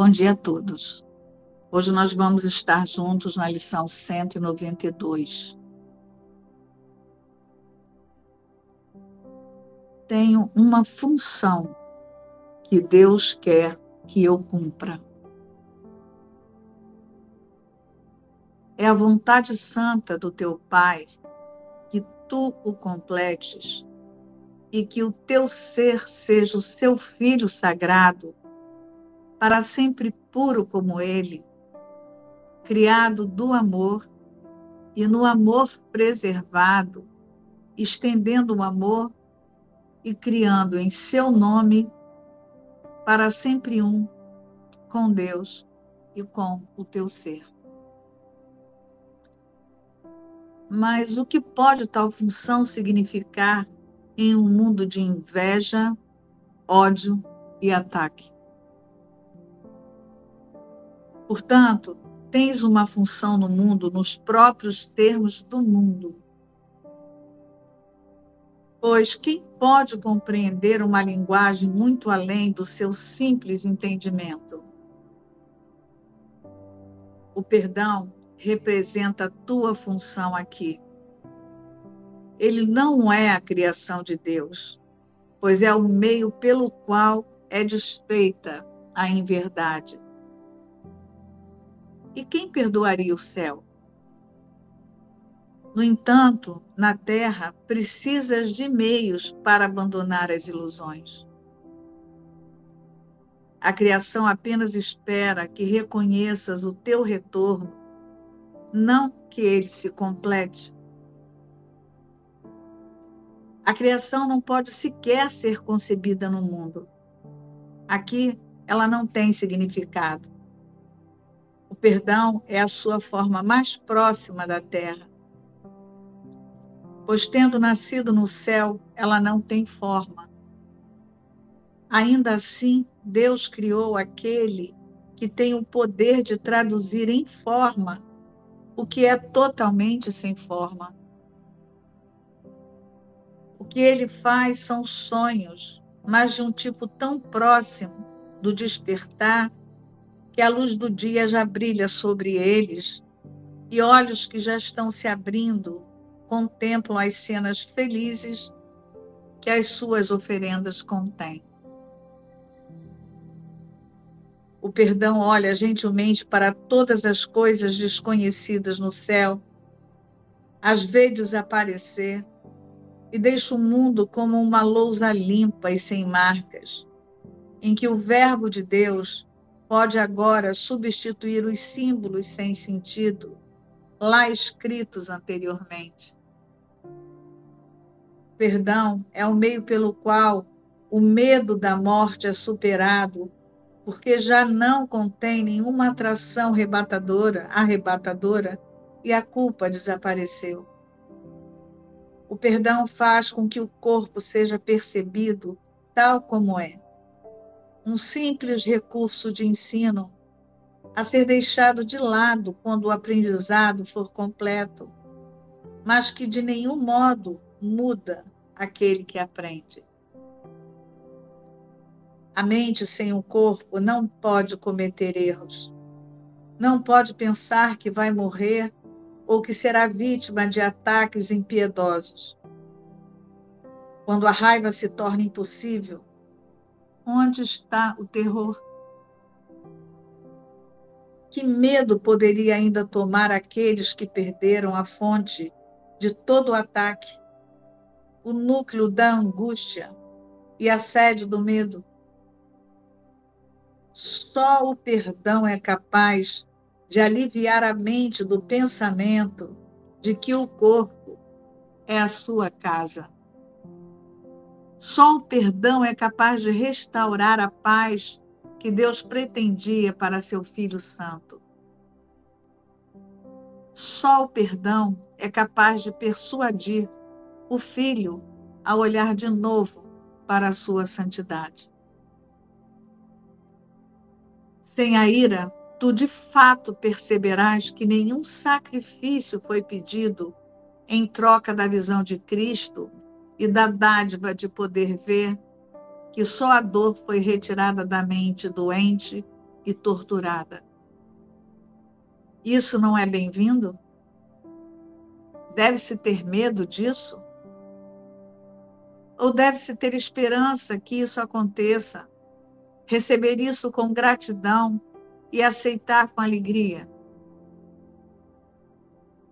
Bom dia a todos. Hoje nós vamos estar juntos na lição 192. Tenho uma função que Deus quer que eu cumpra. É a vontade santa do teu Pai que tu o completes e que o teu ser seja o seu filho sagrado, para sempre puro como ele, criado do amor e no amor preservado, estendendo o amor e criando em seu nome para sempre um com Deus e com o teu ser. Mas o que pode tal função significar em um mundo de inveja, ódio e ataque? Portanto, tens uma função no mundo nos próprios termos do mundo. Pois quem pode compreender uma linguagem muito além do seu simples entendimento? O perdão representa a tua função aqui. Ele não é a criação de Deus, pois é o meio pelo qual é desfeita a inverdade. E quem perdoaria o céu? No entanto, na terra, precisas de meios para abandonar as ilusões. A criação apenas espera que reconheças o teu retorno, não que ele se complete. A criação não pode sequer ser concebida no mundo. Aqui, ela não tem significado. O perdão é a sua forma mais próxima da terra pois tendo nascido no céu, ela não tem forma. Ainda assim, Deus criou aquele que tem o poder de traduzir em forma o que é totalmente sem forma. O que ele faz são sonhos, mas de um tipo tão próximo do despertar que a luz do dia já brilha sobre eles e olhos que já estão se abrindo contemplam as cenas felizes que as suas oferendas contêm. O perdão olha gentilmente para todas as coisas desconhecidas no céu, as vê desaparecer e deixa o mundo como uma lousa limpa e sem marcas, em que o Verbo de Deus pode agora substituir os símbolos sem sentido lá escritos anteriormente perdão é o meio pelo qual o medo da morte é superado, porque já não contém nenhuma atração arrebatadora, arrebatadora e a culpa desapareceu. O perdão faz com que o corpo seja percebido tal como é. Um simples recurso de ensino a ser deixado de lado quando o aprendizado for completo, mas que de nenhum modo muda aquele que aprende. A mente sem o corpo não pode cometer erros. Não pode pensar que vai morrer ou que será vítima de ataques impiedosos. Quando a raiva se torna impossível, onde está o terror? Que medo poderia ainda tomar aqueles que perderam a fonte de todo o ataque o núcleo da angústia e a sede do medo. Só o perdão é capaz de aliviar a mente do pensamento de que o corpo é a sua casa. Só o perdão é capaz de restaurar a paz que Deus pretendia para seu Filho Santo. Só o perdão é capaz de persuadir o Filho a olhar de novo para a sua santidade. Sem a ira, tu de fato perceberás que nenhum sacrifício foi pedido em troca da visão de Cristo e da dádiva de poder ver que só a dor foi retirada da mente doente e torturada. Isso não é bem-vindo? Deve-se ter medo disso? Ou deve-se ter esperança que isso aconteça, receber isso com gratidão e aceitar com alegria?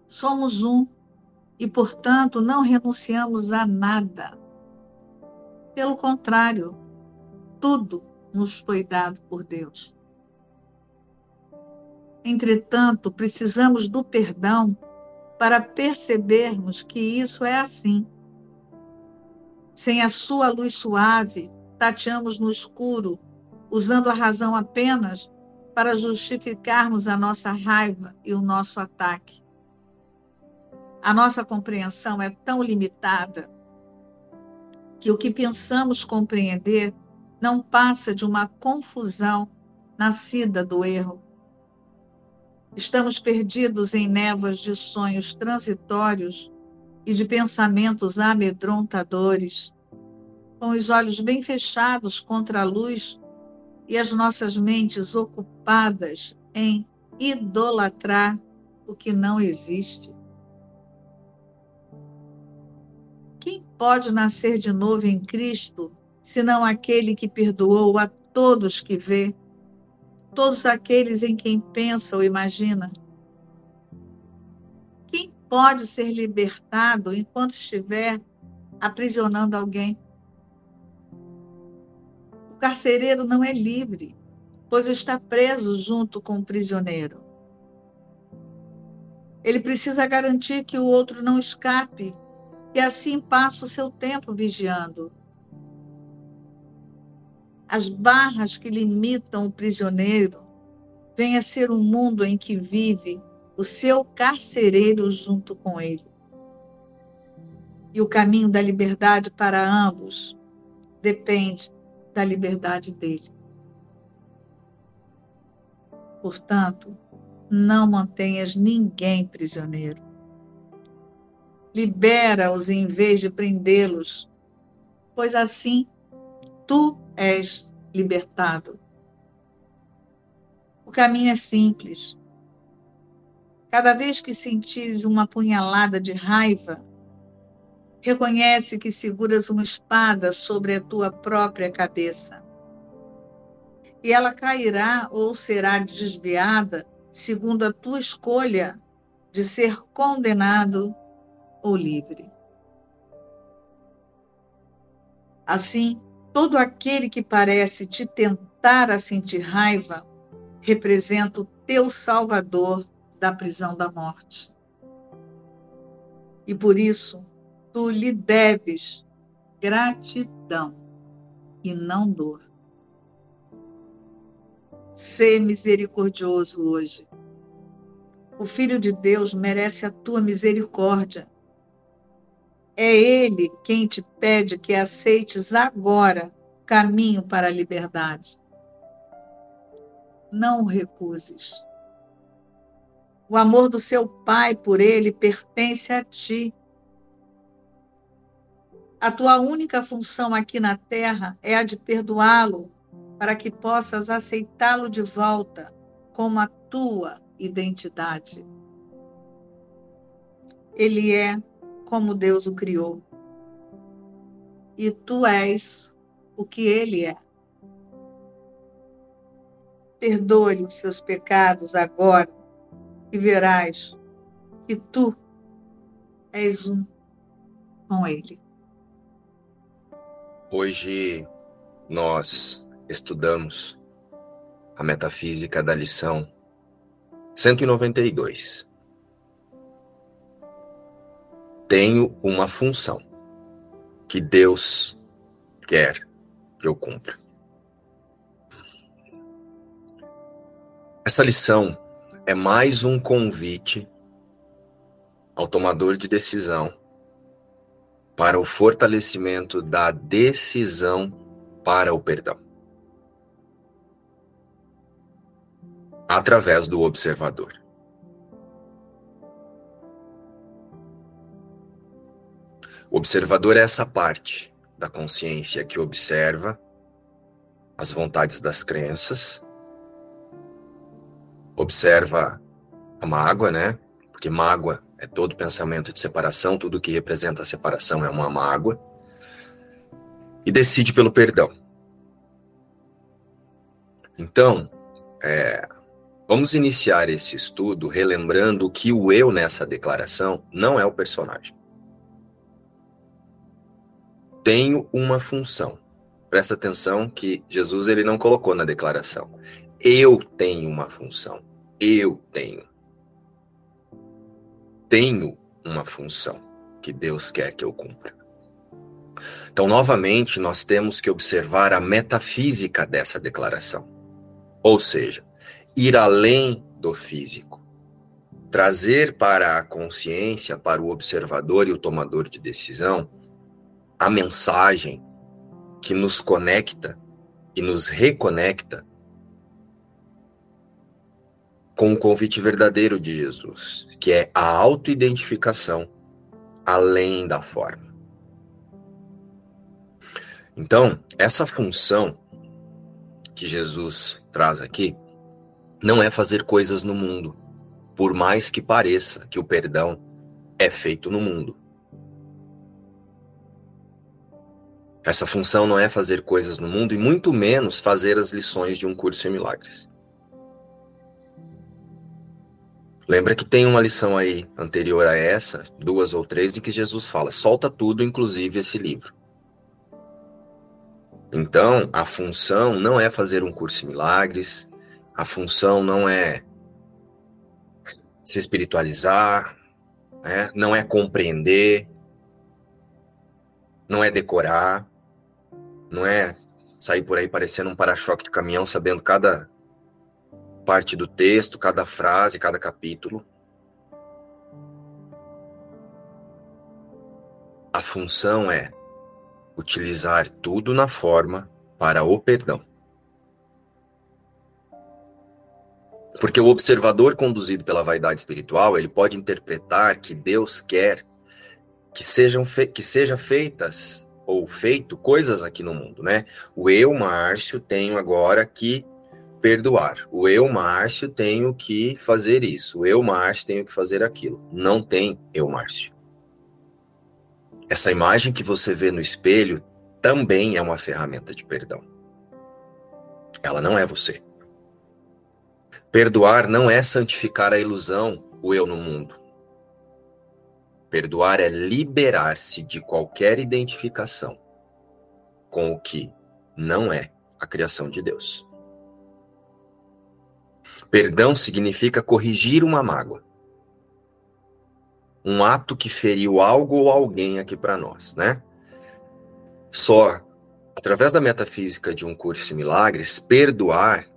Somos um e, portanto, não renunciamos a nada. Pelo contrário, tudo nos foi dado por Deus. Entretanto, precisamos do perdão para percebermos que isso é assim. Sem a sua luz suave, tateamos no escuro, usando a razão apenas para justificarmos a nossa raiva e o nosso ataque. A nossa compreensão é tão limitada que o que pensamos compreender não passa de uma confusão nascida do erro. Estamos perdidos em névoas de sonhos transitórios e de pensamentos amedrontadores, com os olhos bem fechados contra a luz e as nossas mentes ocupadas em idolatrar o que não existe. Quem pode nascer de novo em Cristo, senão aquele que perdoou a todos que vê, todos aqueles em quem pensa ou imagina? Quem pode ser libertado enquanto estiver aprisionando alguém? O carcereiro não é livre, pois está preso junto com o prisioneiro. Ele precisa garantir que o outro não escape e assim passa o seu tempo vigiando. As barras que limitam o prisioneiro vêm a ser um mundo em que vive o seu carcereiro junto com ele. E o caminho da liberdade para ambos depende da liberdade dele. Portanto, não mantenhas ninguém prisioneiro libera-os em vez de prendê-los, pois assim tu és libertado. O caminho é simples. Cada vez que sentires uma punhalada de raiva, reconhece que seguras uma espada sobre a tua própria cabeça. E ela cairá ou será desviada segundo a tua escolha de ser condenado ou livre. Assim, todo aquele que parece te tentar a sentir raiva representa o teu salvador da prisão da morte. E por isso, tu lhe deves gratidão e não dor. Sê misericordioso hoje. O Filho de Deus merece a tua misericórdia é Ele quem te pede que aceites agora caminho para a liberdade. Não o recuses. O amor do seu Pai por ele pertence a ti. A tua única função aqui na terra é a de perdoá-lo, para que possas aceitá-lo de volta como a tua identidade. Ele é como Deus o criou. E tu és o que ele é. Perdoe os seus pecados agora e verás que tu és um com ele. Hoje nós estudamos a metafísica da lição 192 tenho uma função que Deus quer que eu cumpra. Essa lição é mais um convite ao tomador de decisão para o fortalecimento da decisão para o perdão. Através do observador. O observador é essa parte da consciência que observa as vontades das crenças observa a mágoa, né? Porque mágoa é todo pensamento de separação, tudo que representa a separação é uma mágoa. E decide pelo perdão. Então, é, vamos iniciar esse estudo relembrando que o eu nessa declaração não é o personagem. Tenho uma função. Presta atenção que Jesus ele não colocou na declaração. Eu tenho uma função. Eu tenho. Tenho uma função que Deus quer que eu cumpra. Então, novamente, nós temos que observar a metafísica dessa declaração. Ou seja, ir além do físico. Trazer para a consciência, para o observador e o tomador de decisão, a mensagem que nos conecta e nos reconecta com o convite verdadeiro de Jesus, que é a autoidentificação além da forma. Então, essa função que Jesus traz aqui não é fazer coisas no mundo, por mais que pareça que o perdão é feito no mundo. Essa função não é fazer coisas no mundo e muito menos fazer as lições de um curso em milagres. Lembra que tem uma lição aí anterior a essa, duas ou três, em que Jesus fala: solta tudo, inclusive esse livro. Então, a função não é fazer um curso em milagres, a função não é se espiritualizar, né? não é compreender, não é decorar, não é sair por aí parecendo um para-choque de caminhão, sabendo cada parte do texto, cada frase, cada capítulo. A função é utilizar tudo na forma para o perdão. Porque o observador conduzido pela vaidade espiritual, ele pode interpretar que Deus quer que sejam que seja feitas ou feito coisas aqui no mundo, né? O eu, Márcio, tenho agora que perdoar. O eu, Márcio, tenho que fazer isso. O eu, Márcio, tenho que fazer aquilo. Não tem eu, Márcio. Essa imagem que você vê no espelho também é uma ferramenta de perdão. Ela não é você. Perdoar não é santificar a ilusão, o eu no mundo. Perdoar é liberar-se de qualquer identificação com o que não é a criação de Deus. Perdão significa corrigir uma mágoa. Um ato que feriu algo ou alguém aqui para nós, né? Só através da metafísica de um curso em milagres, perdoar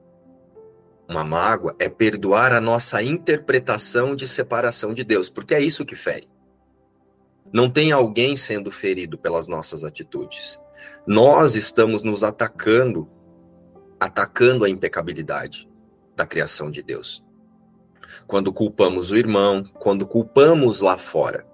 uma mágoa é perdoar a nossa interpretação de separação de Deus, porque é isso que fere. Não tem alguém sendo ferido pelas nossas atitudes. Nós estamos nos atacando, atacando a impecabilidade da criação de Deus. Quando culpamos o irmão, quando culpamos lá fora.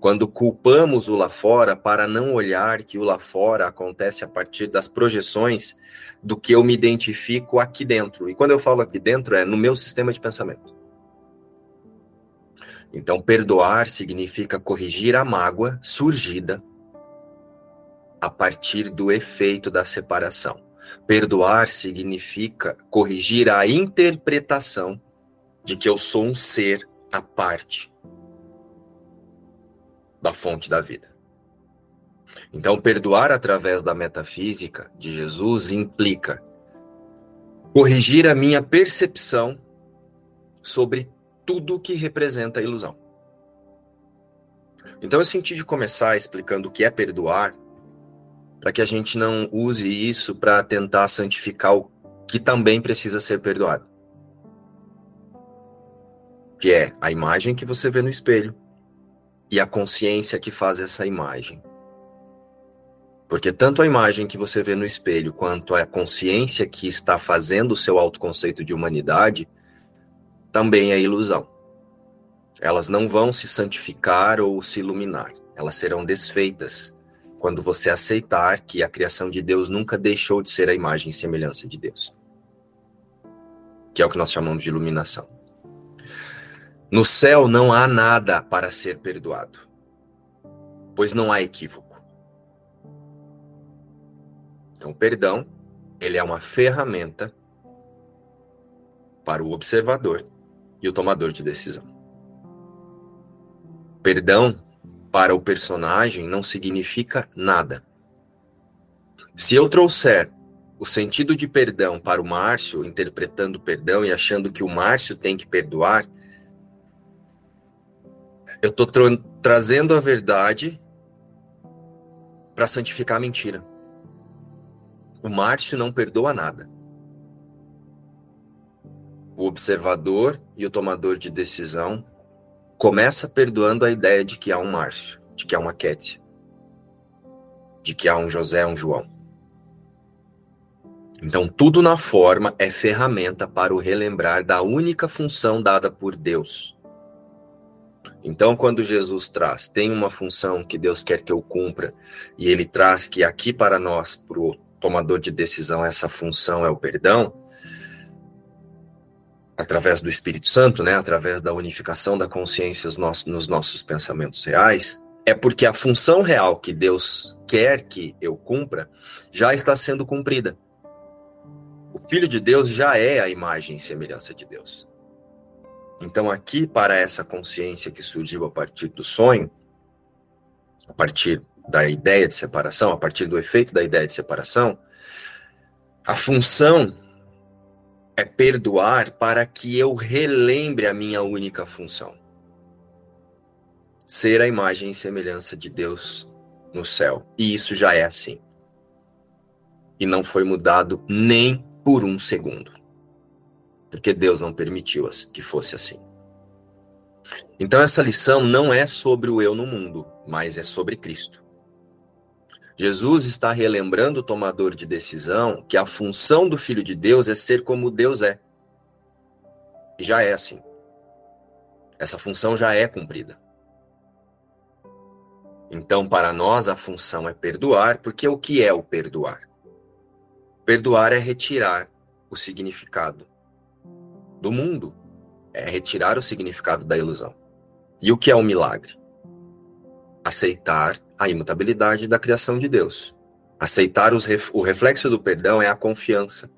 Quando culpamos o lá fora para não olhar que o lá fora acontece a partir das projeções do que eu me identifico aqui dentro. E quando eu falo aqui dentro, é no meu sistema de pensamento. Então, perdoar significa corrigir a mágoa surgida a partir do efeito da separação. Perdoar significa corrigir a interpretação de que eu sou um ser à parte da fonte da vida. Então, perdoar através da metafísica de Jesus implica corrigir a minha percepção sobre tudo que representa a ilusão. Então, eu senti de começar explicando o que é perdoar para que a gente não use isso para tentar santificar o que também precisa ser perdoado. Que é a imagem que você vê no espelho e a consciência que faz essa imagem. Porque tanto a imagem que você vê no espelho quanto a consciência que está fazendo o seu autoconceito de humanidade também é ilusão. Elas não vão se santificar ou se iluminar, elas serão desfeitas quando você aceitar que a criação de Deus nunca deixou de ser a imagem e semelhança de Deus. que é o que nós chamamos de iluminação. No céu não há nada para ser perdoado, pois não há equívoco. Então, o perdão, ele é uma ferramenta para o observador e o tomador de decisão. Perdão para o personagem não significa nada. Se eu trouxer o sentido de perdão para o Márcio, interpretando perdão e achando que o Márcio tem que perdoar, eu estou tra trazendo a verdade para santificar a mentira. O Márcio não perdoa nada. O observador e o tomador de decisão começa perdoando a ideia de que há um Márcio, de que há uma Kétia, de que há um José, um João. Então, tudo na forma é ferramenta para o relembrar da única função dada por Deus, então, quando Jesus traz, tem uma função que Deus quer que eu cumpra, e ele traz que aqui para nós, para o tomador de decisão, essa função é o perdão, através do Espírito Santo, né, através da unificação da consciência nos nossos pensamentos reais, é porque a função real que Deus quer que eu cumpra já está sendo cumprida. O Filho de Deus já é a imagem e semelhança de Deus. Então, aqui, para essa consciência que surgiu a partir do sonho, a partir da ideia de separação, a partir do efeito da ideia de separação, a função é perdoar para que eu relembre a minha única função: ser a imagem e semelhança de Deus no céu. E isso já é assim. E não foi mudado nem por um segundo porque Deus não permitiu que fosse assim. Então, essa lição não é sobre o eu no mundo, mas é sobre Cristo. Jesus está relembrando o tomador de decisão que a função do Filho de Deus é ser como Deus é. E já é assim. Essa função já é cumprida. Então, para nós, a função é perdoar, porque o que é o perdoar? Perdoar é retirar o significado do mundo. É retirar o significado da ilusão. E o que é o um milagre? Aceitar a imutabilidade da criação de Deus. Aceitar ref o reflexo do perdão é a confiança.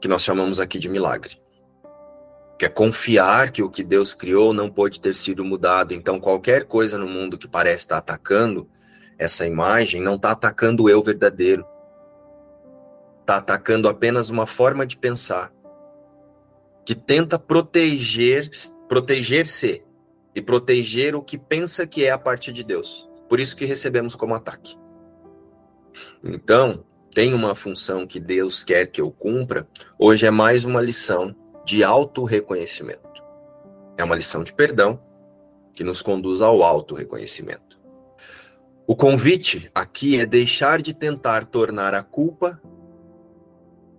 Que nós chamamos aqui de milagre. Que é confiar que o que Deus criou não pode ter sido mudado. Então, qualquer coisa no mundo que parece estar atacando essa imagem não está atacando o eu verdadeiro está atacando apenas uma forma de pensar que tenta proteger proteger-se e proteger o que pensa que é a parte de Deus. Por isso que recebemos como ataque. Então, tem uma função que Deus quer que eu cumpra. Hoje é mais uma lição de auto-reconhecimento. É uma lição de perdão que nos conduz ao auto-reconhecimento. O convite aqui é deixar de tentar tornar a culpa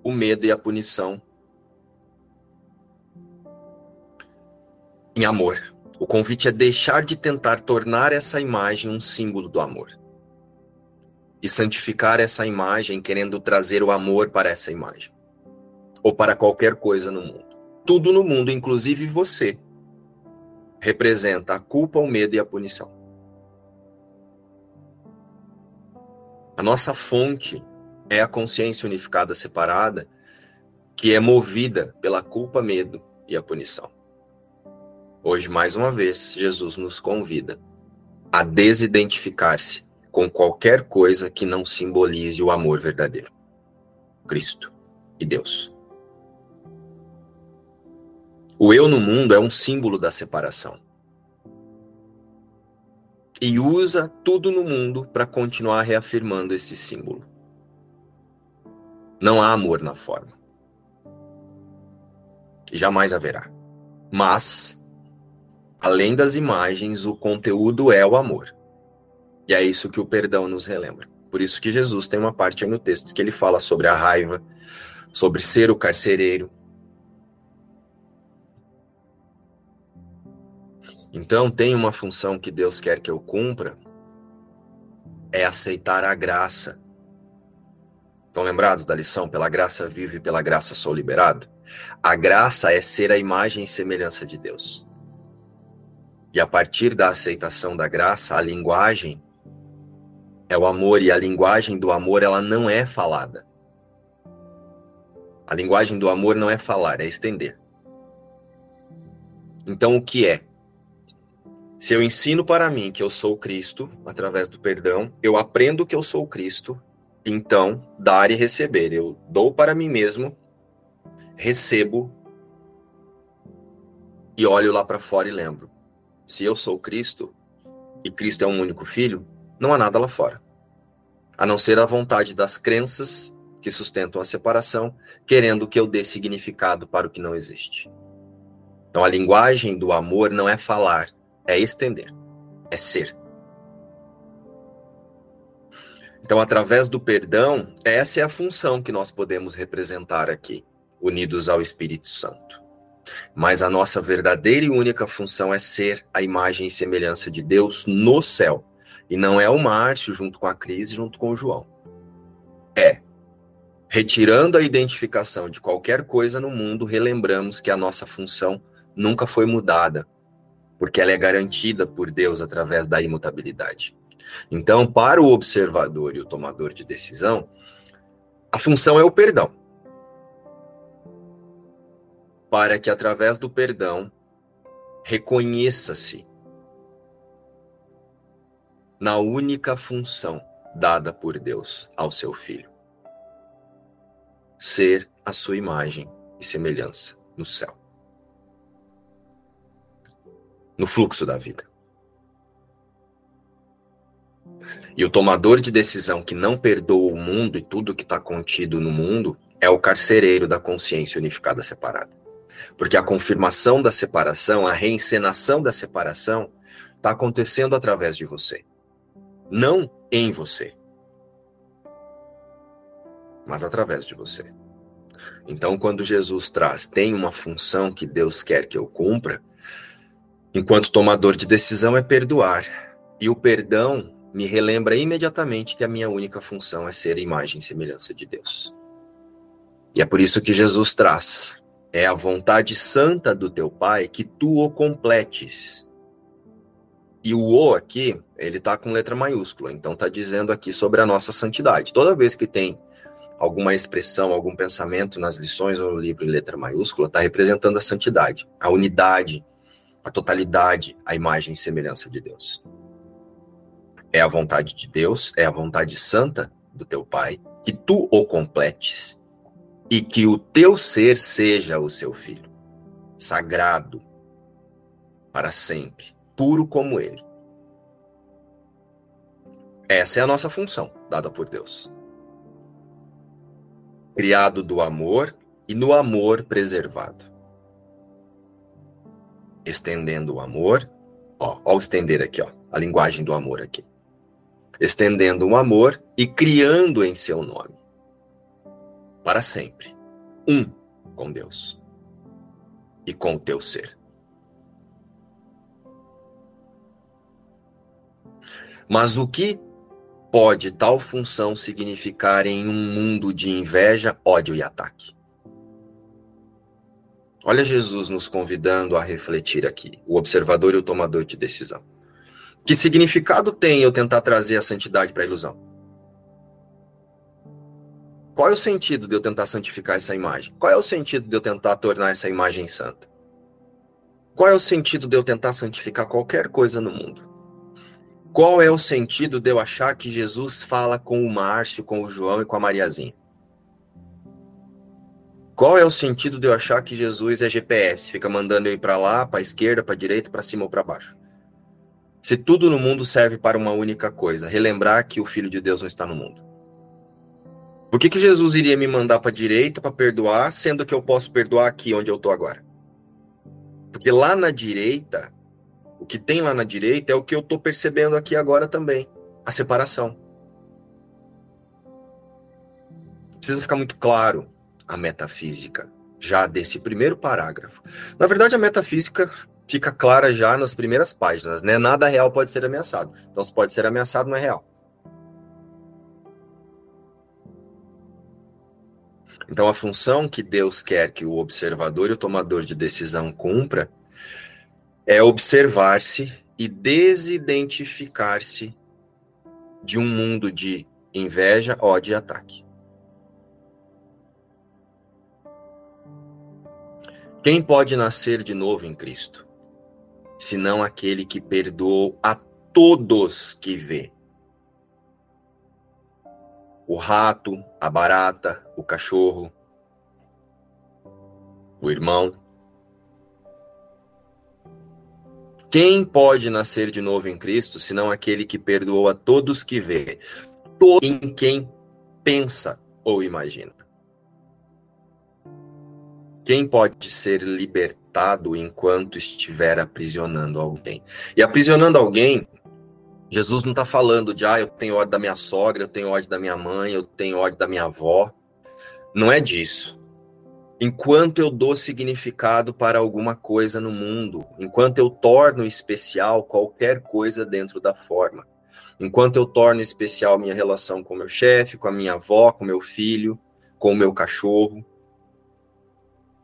o medo e a punição em amor. O convite é deixar de tentar tornar essa imagem um símbolo do amor. E santificar essa imagem querendo trazer o amor para essa imagem. Ou para qualquer coisa no mundo. Tudo no mundo, inclusive você, representa a culpa, o medo e a punição. A nossa fonte é a consciência unificada separada que é movida pela culpa, medo e a punição. Hoje, mais uma vez, Jesus nos convida a desidentificar-se com qualquer coisa que não simbolize o amor verdadeiro. Cristo e Deus. O eu no mundo é um símbolo da separação. E usa tudo no mundo para continuar reafirmando esse símbolo. Não há amor na forma. Jamais haverá. Mas, além das imagens, o conteúdo é o amor. E é isso que o perdão nos relembra. Por isso que Jesus tem uma parte aí no texto que ele fala sobre a raiva, sobre ser o carcereiro. Então, tem uma função que Deus quer que eu cumpra, é aceitar a graça Estão lembrados da lição? Pela graça vivo e pela graça sou liberado? A graça é ser a imagem e semelhança de Deus. E a partir da aceitação da graça, a linguagem é o amor e a linguagem do amor ela não é falada. A linguagem do amor não é falar, é estender. Então o que é? Se eu ensino para mim que eu sou Cristo através do perdão, eu aprendo que eu sou Cristo, então dar e receber. Eu dou para mim mesmo, recebo e olho lá para fora e lembro se eu sou Cristo e Cristo é um único filho, não há nada lá fora. A não ser a vontade das crenças que sustentam a separação, querendo que eu dê significado para o que não existe. Então a linguagem do amor não é falar, é estender, é ser. Então, através do perdão, essa é a função que nós podemos representar aqui, unidos ao Espírito Santo. Mas a nossa verdadeira e única função é ser a imagem e semelhança de Deus no céu. E não é o Márcio junto com a Cris, junto com o João. É. Retirando a identificação de qualquer coisa no mundo, relembramos que a nossa função nunca foi mudada, porque ela é garantida por Deus através da imutabilidade. Então, para o observador e o tomador de decisão, a função é o perdão para que através do perdão reconheça-se na única função dada por Deus ao seu filho: ser a sua imagem e semelhança no céu, no fluxo da vida. E o tomador de decisão que não perdoa o mundo e tudo que está contido no mundo é o carcereiro da consciência unificada separada. Porque a confirmação da separação, a reencenação da separação, está acontecendo através de você. Não em você, mas através de você. Então, quando Jesus traz, tem uma função que Deus quer que eu cumpra, enquanto tomador de decisão é perdoar. E o perdão me relembra imediatamente que a minha única função é ser a imagem e semelhança de Deus. E é por isso que Jesus traz é a vontade santa do teu Pai que tu o completes. E o O aqui, ele tá com letra maiúscula, então tá dizendo aqui sobre a nossa santidade. Toda vez que tem alguma expressão, algum pensamento nas lições ou no livro em letra maiúscula, está representando a santidade, a unidade, a totalidade, a imagem e semelhança de Deus. É a vontade de Deus, é a vontade santa do teu Pai, que tu o completes e que o teu ser seja o seu filho, sagrado para sempre, puro como ele. Essa é a nossa função dada por Deus. Criado do amor e no amor preservado. Estendendo o amor, ó, ó o estender aqui, ó, a linguagem do amor aqui. Estendendo o amor e criando em seu nome para sempre, um com Deus e com o teu ser. Mas o que pode tal função significar em um mundo de inveja, ódio e ataque? Olha Jesus nos convidando a refletir aqui, o observador e o tomador de decisão. Que significado tem eu tentar trazer a santidade para a ilusão? Qual é o sentido de eu tentar santificar essa imagem? Qual é o sentido de eu tentar tornar essa imagem santa? Qual é o sentido de eu tentar santificar qualquer coisa no mundo? Qual é o sentido de eu achar que Jesus fala com o Márcio, com o João e com a Mariazinha? Qual é o sentido de eu achar que Jesus é GPS, fica mandando eu ir para lá, para esquerda, para direita, para cima ou para baixo? Se tudo no mundo serve para uma única coisa, relembrar que o Filho de Deus não está no mundo. Por que, que Jesus iria me mandar para a direita para perdoar, sendo que eu posso perdoar aqui onde eu estou agora? Porque lá na direita, o que tem lá na direita é o que eu estou percebendo aqui agora também, a separação. Precisa ficar muito claro a metafísica já desse primeiro parágrafo. Na verdade, a metafísica fica clara já nas primeiras páginas, né? Nada real pode ser ameaçado. Então, se pode ser ameaçado, não é real. Então, a função que Deus quer que o observador e o tomador de decisão cumpra é observar-se e desidentificar-se de um mundo de inveja, ódio e ataque. Quem pode nascer de novo em Cristo? Senão aquele que perdoou a todos que vê. O rato, a barata, o cachorro, o irmão. Quem pode nascer de novo em Cristo, senão aquele que perdoou a todos que vê, todo em quem pensa ou imagina? Quem pode ser libertado enquanto estiver aprisionando alguém? E aprisionando alguém, Jesus não está falando de, ah, eu tenho ódio da minha sogra, eu tenho ódio da minha mãe, eu tenho ódio da minha avó. Não é disso. Enquanto eu dou significado para alguma coisa no mundo, enquanto eu torno especial qualquer coisa dentro da forma, enquanto eu torno especial minha relação com meu chefe, com a minha avó, com meu filho, com o meu cachorro,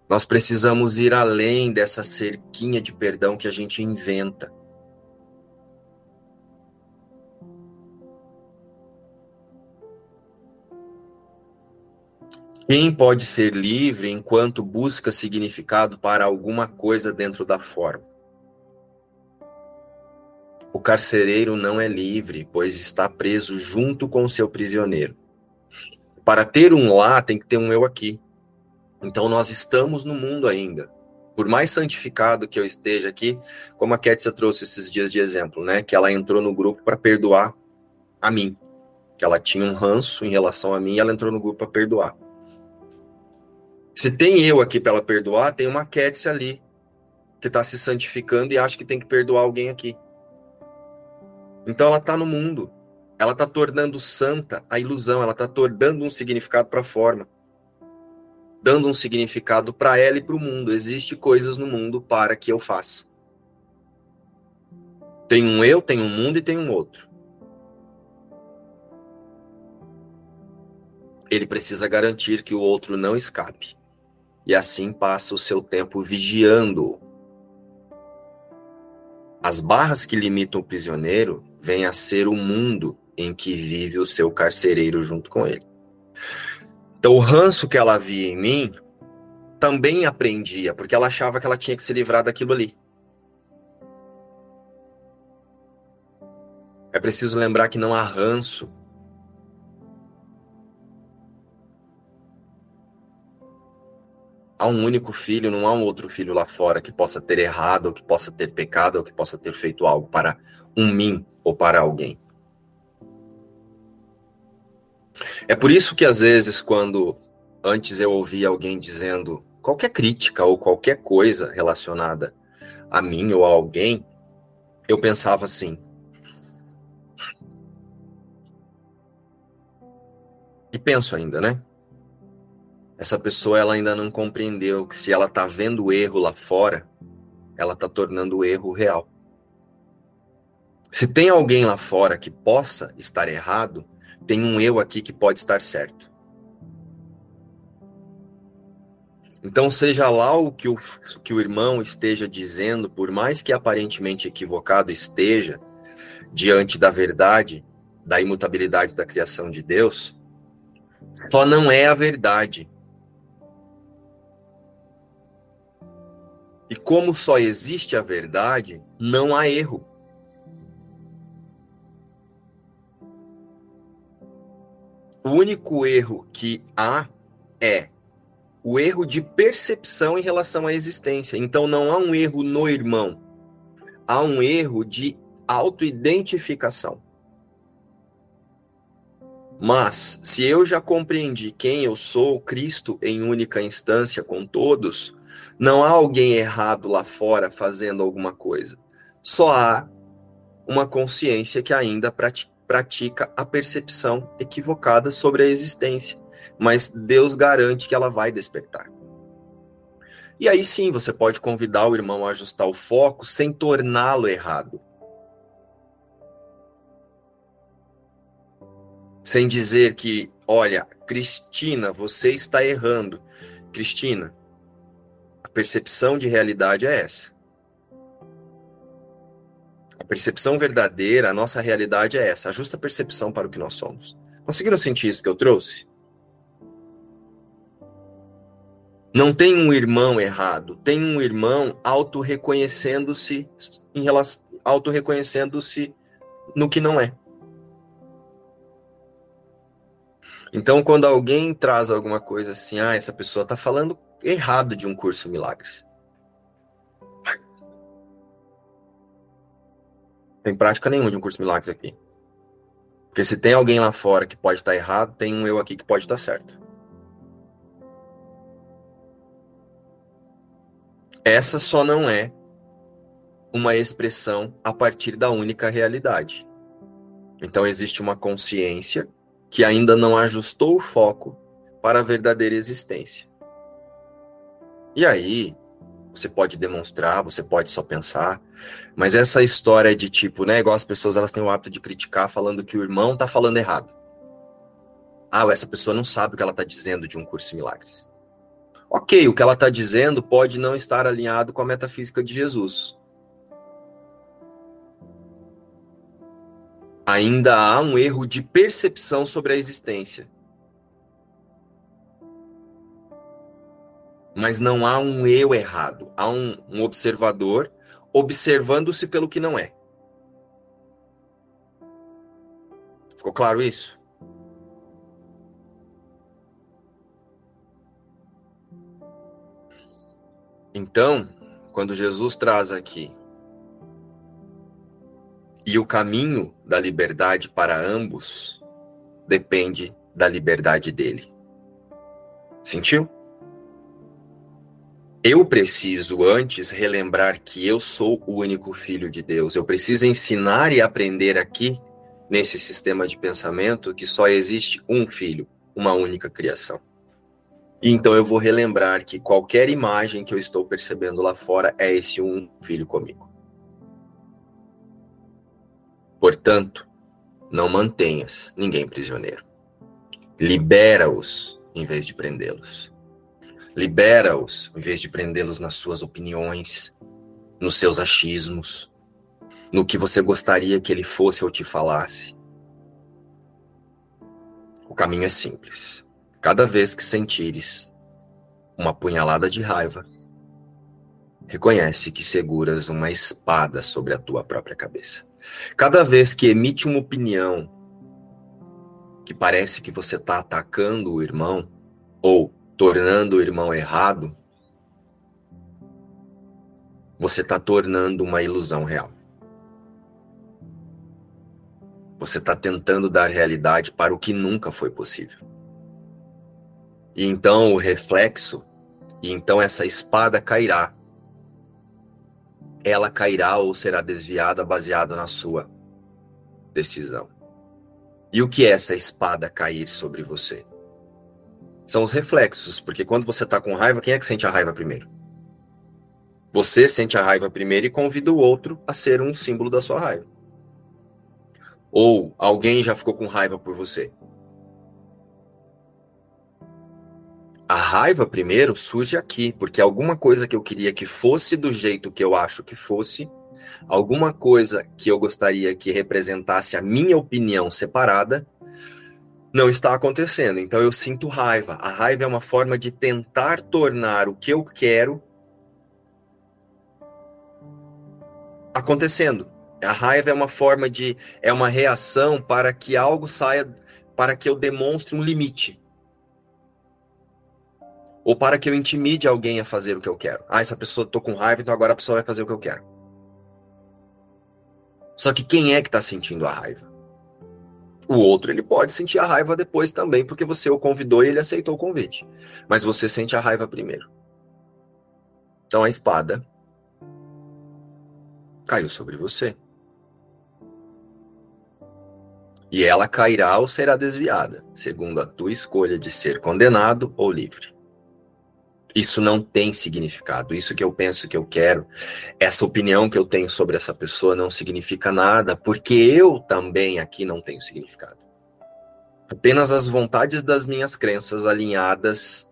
nós precisamos ir além dessa cerquinha de perdão que a gente inventa. Quem pode ser livre enquanto busca significado para alguma coisa dentro da forma? O carcereiro não é livre, pois está preso junto com seu prisioneiro. Para ter um lá, tem que ter um eu aqui. Então nós estamos no mundo ainda. Por mais santificado que eu esteja aqui, como a Kétia trouxe esses dias de exemplo, né? Que ela entrou no grupo para perdoar a mim. Que ela tinha um ranço em relação a mim e ela entrou no grupo para perdoar. Se tem eu aqui para ela perdoar, tem uma Kétia ali que está se santificando e acha que tem que perdoar alguém aqui. Então ela está no mundo. Ela está tornando santa a ilusão, ela está tornando um significado para a forma dando um significado para ela e para o mundo. Existem coisas no mundo para que eu faça. Tem um eu, tem um mundo e tem um outro. Ele precisa garantir que o outro não escape. E assim passa o seu tempo vigiando. As barras que limitam o prisioneiro vêm a ser o mundo em que vive o seu carcereiro junto com ele. Então, o ranço que ela via em mim também aprendia, porque ela achava que ela tinha que se livrar daquilo ali. É preciso lembrar que não há ranço. Há um único filho, não há um outro filho lá fora que possa ter errado, ou que possa ter pecado, ou que possa ter feito algo para um mim ou para alguém. É por isso que às vezes, quando antes eu ouvia alguém dizendo qualquer crítica ou qualquer coisa relacionada a mim ou a alguém, eu pensava assim. E penso ainda, né? Essa pessoa ela ainda não compreendeu que se ela tá vendo o erro lá fora, ela tá tornando o erro real. Se tem alguém lá fora que possa estar errado, tem um eu aqui que pode estar certo. Então, seja lá o que o, que o irmão esteja dizendo, por mais que aparentemente equivocado esteja, diante da verdade, da imutabilidade da criação de Deus, só não é a verdade. E como só existe a verdade, não há erro. O único erro que há é o erro de percepção em relação à existência. Então não há um erro no irmão, há um erro de autoidentificação. Mas, se eu já compreendi quem eu sou, Cristo em única instância com todos, não há alguém errado lá fora fazendo alguma coisa. Só há uma consciência que ainda pratica a percepção equivocada sobre a existência, mas Deus garante que ela vai despertar. E aí sim, você pode convidar o irmão a ajustar o foco sem torná-lo errado. Sem dizer que, olha, Cristina, você está errando. Cristina, a percepção de realidade é essa. A percepção verdadeira, a nossa realidade é essa, a justa percepção para o que nós somos. Conseguiram sentir isso que eu trouxe? Não tem um irmão errado, tem um irmão auto-reconhecendo-se em relação auto-reconhecendo-se no que não é. Então, quando alguém traz alguma coisa assim, ah, essa pessoa está falando errado de um curso Milagres. Tem prática nenhuma de um curso Milagres aqui. Porque se tem alguém lá fora que pode estar errado, tem um eu aqui que pode estar certo. Essa só não é uma expressão a partir da única realidade. Então existe uma consciência que ainda não ajustou o foco para a verdadeira existência. E aí, você pode demonstrar, você pode só pensar, mas essa história de tipo, né, igual as pessoas elas têm o hábito de criticar falando que o irmão tá falando errado. Ah, essa pessoa não sabe o que ela está dizendo de um curso de milagres. Ok, o que ela está dizendo pode não estar alinhado com a metafísica de Jesus. Ainda há um erro de percepção sobre a existência. Mas não há um eu errado. Há um, um observador observando-se pelo que não é. Ficou claro isso? Então, quando Jesus traz aqui e o caminho da liberdade para ambos depende da liberdade dele. Sentiu? Eu preciso antes relembrar que eu sou o único filho de Deus. Eu preciso ensinar e aprender aqui, nesse sistema de pensamento, que só existe um filho, uma única criação. Então eu vou relembrar que qualquer imagem que eu estou percebendo lá fora é esse um filho comigo. Portanto, não mantenhas ninguém prisioneiro. Libera-os em vez de prendê-los. Libera-os em vez de prendê-los nas suas opiniões, nos seus achismos, no que você gostaria que ele fosse ou te falasse. O caminho é simples. Cada vez que sentires uma punhalada de raiva, reconhece que seguras uma espada sobre a tua própria cabeça. Cada vez que emite uma opinião que parece que você está atacando o irmão ou tornando o irmão errado, você está tornando uma ilusão real. Você está tentando dar realidade para o que nunca foi possível. E então o reflexo, e então essa espada cairá. Ela cairá ou será desviada baseada na sua decisão. E o que é essa espada cair sobre você? São os reflexos, porque quando você está com raiva, quem é que sente a raiva primeiro? Você sente a raiva primeiro e convida o outro a ser um símbolo da sua raiva. Ou alguém já ficou com raiva por você. A raiva primeiro surge aqui, porque alguma coisa que eu queria que fosse do jeito que eu acho que fosse, alguma coisa que eu gostaria que representasse a minha opinião separada, não está acontecendo. Então eu sinto raiva. A raiva é uma forma de tentar tornar o que eu quero acontecendo. A raiva é uma forma de é uma reação para que algo saia, para que eu demonstre um limite ou para que eu intimide alguém a fazer o que eu quero. Ah, essa pessoa tô com raiva, então agora a pessoa vai fazer o que eu quero. Só que quem é que está sentindo a raiva? O outro, ele pode sentir a raiva depois também, porque você o convidou e ele aceitou o convite. Mas você sente a raiva primeiro. Então a espada caiu sobre você. E ela cairá ou será desviada, segundo a tua escolha de ser condenado ou livre. Isso não tem significado. Isso que eu penso que eu quero, essa opinião que eu tenho sobre essa pessoa não significa nada, porque eu também aqui não tenho significado. Apenas as vontades das minhas crenças alinhadas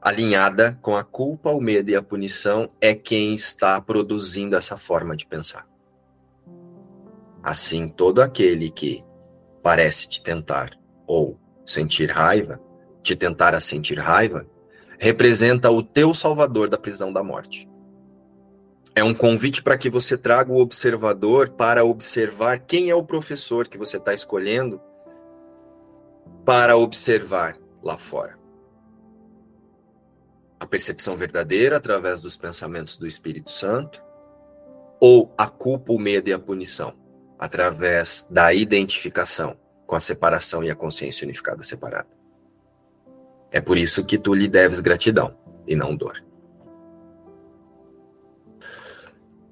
alinhada com a culpa, o medo e a punição é quem está produzindo essa forma de pensar. Assim, todo aquele que parece te tentar ou sentir raiva, te tentar a sentir raiva, representa o teu salvador da prisão da morte. É um convite para que você traga o observador para observar quem é o professor que você está escolhendo para observar lá fora. A percepção verdadeira através dos pensamentos do Espírito Santo ou a culpa, o medo e a punição através da identificação com a separação e a consciência unificada separada. É por isso que tu lhe deves gratidão e não dor.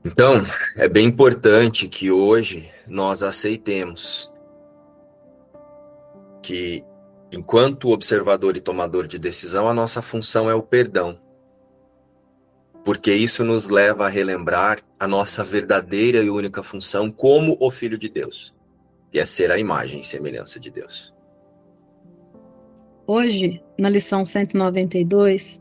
Então, é bem importante que hoje nós aceitemos que, enquanto observador e tomador de decisão, a nossa função é o perdão porque isso nos leva a relembrar a nossa verdadeira e única função como o Filho de Deus, que é ser a imagem e semelhança de Deus. Hoje, na lição 192,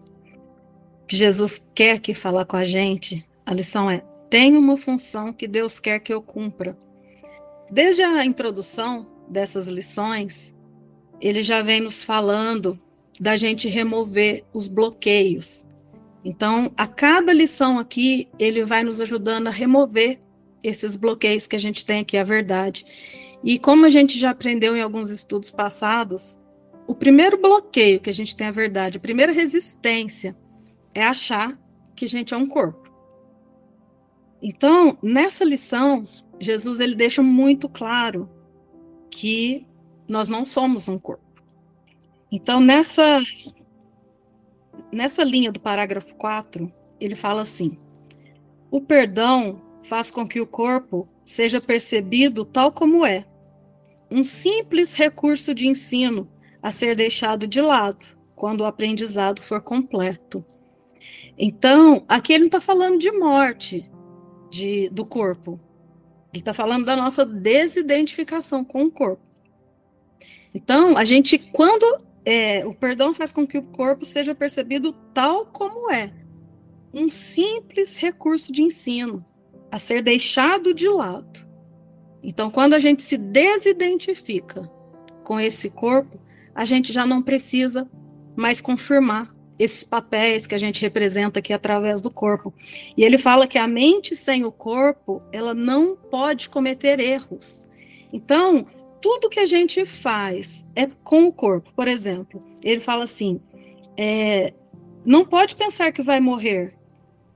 que Jesus quer que falar com a gente, a lição é: tenho uma função que Deus quer que eu cumpra. Desde a introdução dessas lições, ele já vem nos falando da gente remover os bloqueios então, a cada lição aqui, ele vai nos ajudando a remover esses bloqueios que a gente tem aqui, a verdade. E como a gente já aprendeu em alguns estudos passados, o primeiro bloqueio que a gente tem a verdade, a primeira resistência é achar que a gente é um corpo. Então, nessa lição, Jesus ele deixa muito claro que nós não somos um corpo. Então, nessa nessa linha do parágrafo 4, ele fala assim: o perdão faz com que o corpo seja percebido tal como é, um simples recurso de ensino a ser deixado de lado quando o aprendizado for completo. Então, aqui ele não está falando de morte de, do corpo, ele está falando da nossa desidentificação com o corpo. Então, a gente, quando é, o perdão faz com que o corpo seja percebido tal como é, um simples recurso de ensino a ser deixado de lado. Então, quando a gente se desidentifica com esse corpo, a gente já não precisa mais confirmar esses papéis que a gente representa aqui através do corpo. E ele fala que a mente sem o corpo, ela não pode cometer erros. Então, tudo que a gente faz é com o corpo. Por exemplo, ele fala assim: é, não pode pensar que vai morrer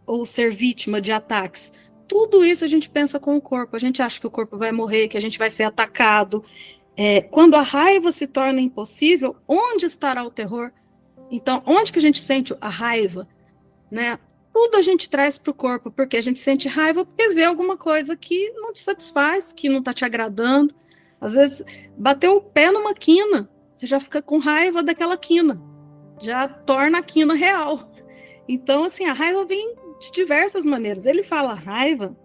ou ser vítima de ataques. Tudo isso a gente pensa com o corpo. A gente acha que o corpo vai morrer, que a gente vai ser atacado. É, quando a raiva se torna impossível, onde estará o terror? Então, onde que a gente sente a raiva? Né? Tudo a gente traz para o corpo, porque a gente sente raiva porque vê alguma coisa que não te satisfaz, que não está te agradando. Às vezes, bateu o pé numa quina, você já fica com raiva daquela quina, já torna a quina real. Então, assim, a raiva vem de diversas maneiras. Ele fala raiva,